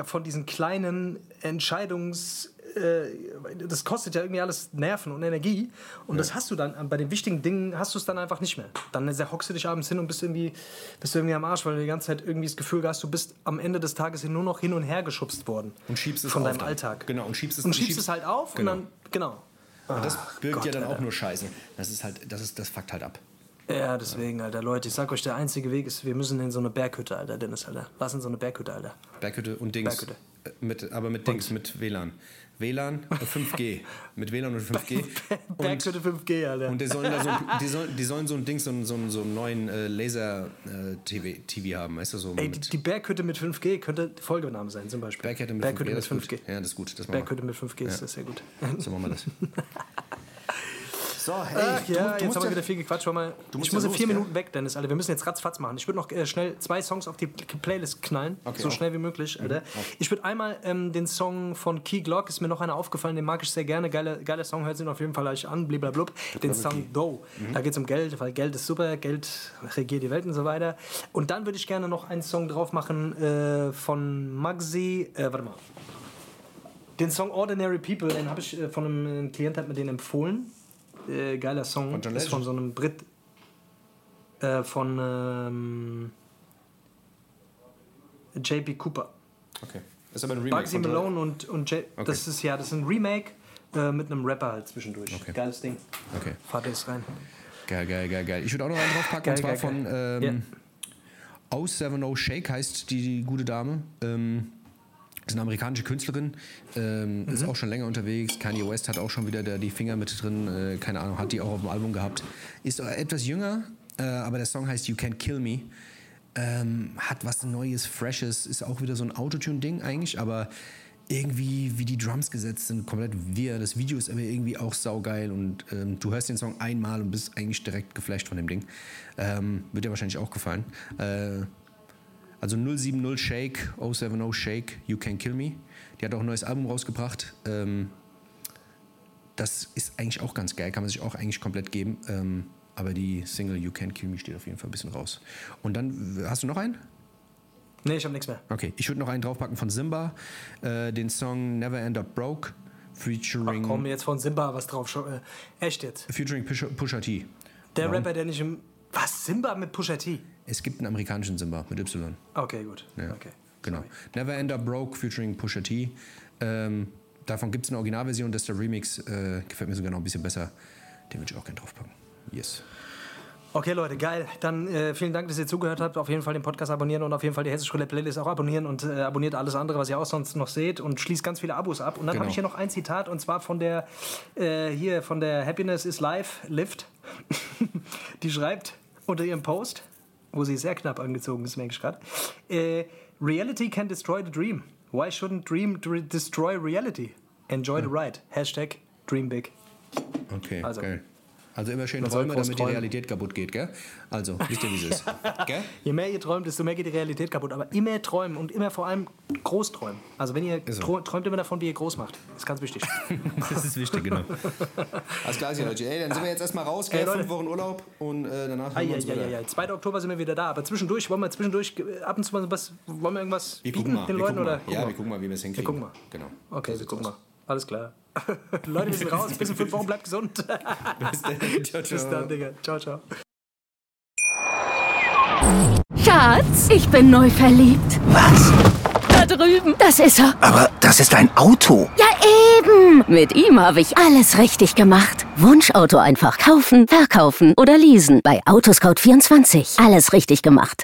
von diesen kleinen Entscheidungs äh, das kostet ja irgendwie alles Nerven und Energie. Und ja. das hast du dann, bei den wichtigen Dingen hast du es dann einfach nicht mehr. Dann hockst du dich abends hin und bist irgendwie, bist irgendwie am Arsch, weil du die ganze Zeit irgendwie das Gefühl hast, du bist am Ende des Tages nur noch hin und her geschubst worden. Und schiebst es Von deinem dann. Alltag. Genau, und schiebst es, und schiebst, schiebst es halt auf genau. und dann, genau. Und das birgt Gott, ja dann auch nur Scheiße. Das ist halt, das ist, das fuckt halt ab. Ja, deswegen, Alter, Leute, ich sag euch, der einzige Weg ist, wir müssen in so eine Berghütte, Alter, Dennis, Alter. Lass in so eine Berghütte, Alter. Berghütte und Dings. Berghütte. Mit, aber mit Dings, und? <laughs> mit WLAN. WLAN und 5G. mit WLAN und 5G. Berghütte 5G, Alter. Und die sollen, so, die, sollen, die sollen so ein Ding, so, so, so einen neuen äh, Laser-TV äh, haben, weißt du? So Ey, die Berghütte mit 5G könnte Folgename sein, zum Beispiel. Berghütte mit Berghütte 5G. Mit 5G. Ja, das ist gut. Das Berghütte mit 5G ja. ist das sehr gut. So machen wir das. <laughs> So, hey, Ach, ja, du, jetzt haben wir wieder viel gequatscht. Mal, ich muss in vier Minuten weg, Dennis, Alter. Wir müssen jetzt ratzfatz machen. Ich würde noch äh, schnell zwei Songs auf die Playlist knallen. Okay, so auch. schnell wie möglich, Alter. Mhm, ich würde einmal ähm, den Song von Key Glock, ist mir noch einer aufgefallen, den mag ich sehr gerne. Geile, geiler Song, hört sich auf jeden Fall gleich an. Bliblablub. Den Song Doe. Mhm. Da geht es um Geld, weil Geld ist super, Geld regiert die Welt und so weiter. Und dann würde ich gerne noch einen Song drauf machen äh, von Magzi. Äh, warte mal. Den Song Ordinary People, den habe ich äh, von einem Klient hat mir den empfohlen äh, geiler Song. Von John ist von so einem Brit. Äh, von ähm, JP Cooper. Okay. Das ist aber ein Remake. Bugsy Malone und, und J okay. das ist ja, das ist ein Remake äh, mit einem Rapper halt zwischendurch. Okay. Geiles Ding. Okay. Fahrt es rein. Geil, geil, geil, geil. Ich würde auch noch einen draufpacken, geil, und zwar geil, von ähm, yeah. Aus 70 Shake heißt die, die gute Dame. Ähm, ist eine amerikanische Künstlerin, ähm, mhm. ist auch schon länger unterwegs. Kanye West hat auch schon wieder da die Finger mit drin, äh, keine Ahnung, hat die auch auf dem Album gehabt. Ist etwas jünger, äh, aber der Song heißt You Can't Kill Me. Ähm, hat was Neues, Freshes, ist auch wieder so ein Autotune-Ding eigentlich, aber irgendwie, wie die Drums gesetzt sind, komplett wir. Das Video ist aber irgendwie auch saugeil und ähm, du hörst den Song einmal und bist eigentlich direkt geflasht von dem Ding. Ähm, wird dir wahrscheinlich auch gefallen. Äh, also 070 Shake, 070 Shake, You Can Kill Me. Die hat auch ein neues Album rausgebracht. Ähm, das ist eigentlich auch ganz geil, kann man sich auch eigentlich komplett geben. Ähm, aber die Single You Can Kill Me steht auf jeden Fall ein bisschen raus. Und dann, hast du noch einen? Nee, ich habe nichts mehr. Okay, ich würde noch einen draufpacken von Simba, äh, den Song Never End Up Broke, featuring, Komm, jetzt von Simba was drauf. Äh, echt jetzt. featuring Pusha, Pusha T. Der Rapper, der nicht im. Was? Simba mit Pusha T? Es gibt einen amerikanischen Simba mit Y. Okay, gut. Ja, Okay. genau. Never End Up Broke, featuring Pusha T. Ähm, davon gibt es eine Originalversion, das ist der Remix. Äh, gefällt mir sogar noch ein bisschen besser. Den würde ich auch gerne draufpacken. Yes. Okay, Leute, geil. Dann äh, vielen Dank, dass ihr zugehört habt. Auf jeden Fall den Podcast abonnieren und auf jeden Fall die Hessische Roulette Playlist auch abonnieren und äh, abonniert alles andere, was ihr auch sonst noch seht und schließt ganz viele Abos ab. Und dann Genau. habe ich hier noch ein Zitat und zwar von der äh, hier von der Happiness is Life Lift. <laughs> die schreibt unter ihrem Post, wo sie sehr knapp angezogen ist, merke ich gerade. Äh, reality can destroy the dream. Why shouldn't dream dr- destroy reality? Enjoy the ride. Hashtag Dream Big. Okay, Also. geil. Also immer schön groß damit die träumen. Realität kaputt geht, gell? Also, wisst ihr, wie es ist. <laughs> gell? Je mehr ihr träumt, desto mehr geht die Realität kaputt. Aber immer träumen und immer vor allem groß träumen. Also wenn ihr so. träumt immer davon, wie ihr groß macht. Das ist ganz wichtig. <laughs> Das ist wichtig, genau. <laughs> Alles klar, Leute. Ey, dann sind wir jetzt erstmal raus, gell? Ey, Leute. Fünf Wochen Urlaub und äh, danach haben wir uns wieder. Eieieiei. 2. Oktober sind wir wieder da. Aber zwischendurch, wollen wir zwischendurch äh, ab und zu mal was, wollen wir irgendwas Wir bieten mal. den wir Leuten? Oder? ja, wir. wir gucken mal, wie wir es hinkriegen. gucken mal. Genau. Okay, wir gucken mal. Alles klar. Leute, wir sind raus. Bis in fünf Wochen. Bleibt gesund. Bis dann. <laughs> Ciao, ciao. Bis dann, Digga. Ciao, ciao. Schatz, ich bin neu verliebt. Was? Da drüben. Das ist er. Aber das ist ein Auto. Ja, eben. Mit ihm habe ich alles richtig gemacht. Wunschauto einfach kaufen, verkaufen oder leasen. Bei Autoscout24. Alles richtig gemacht.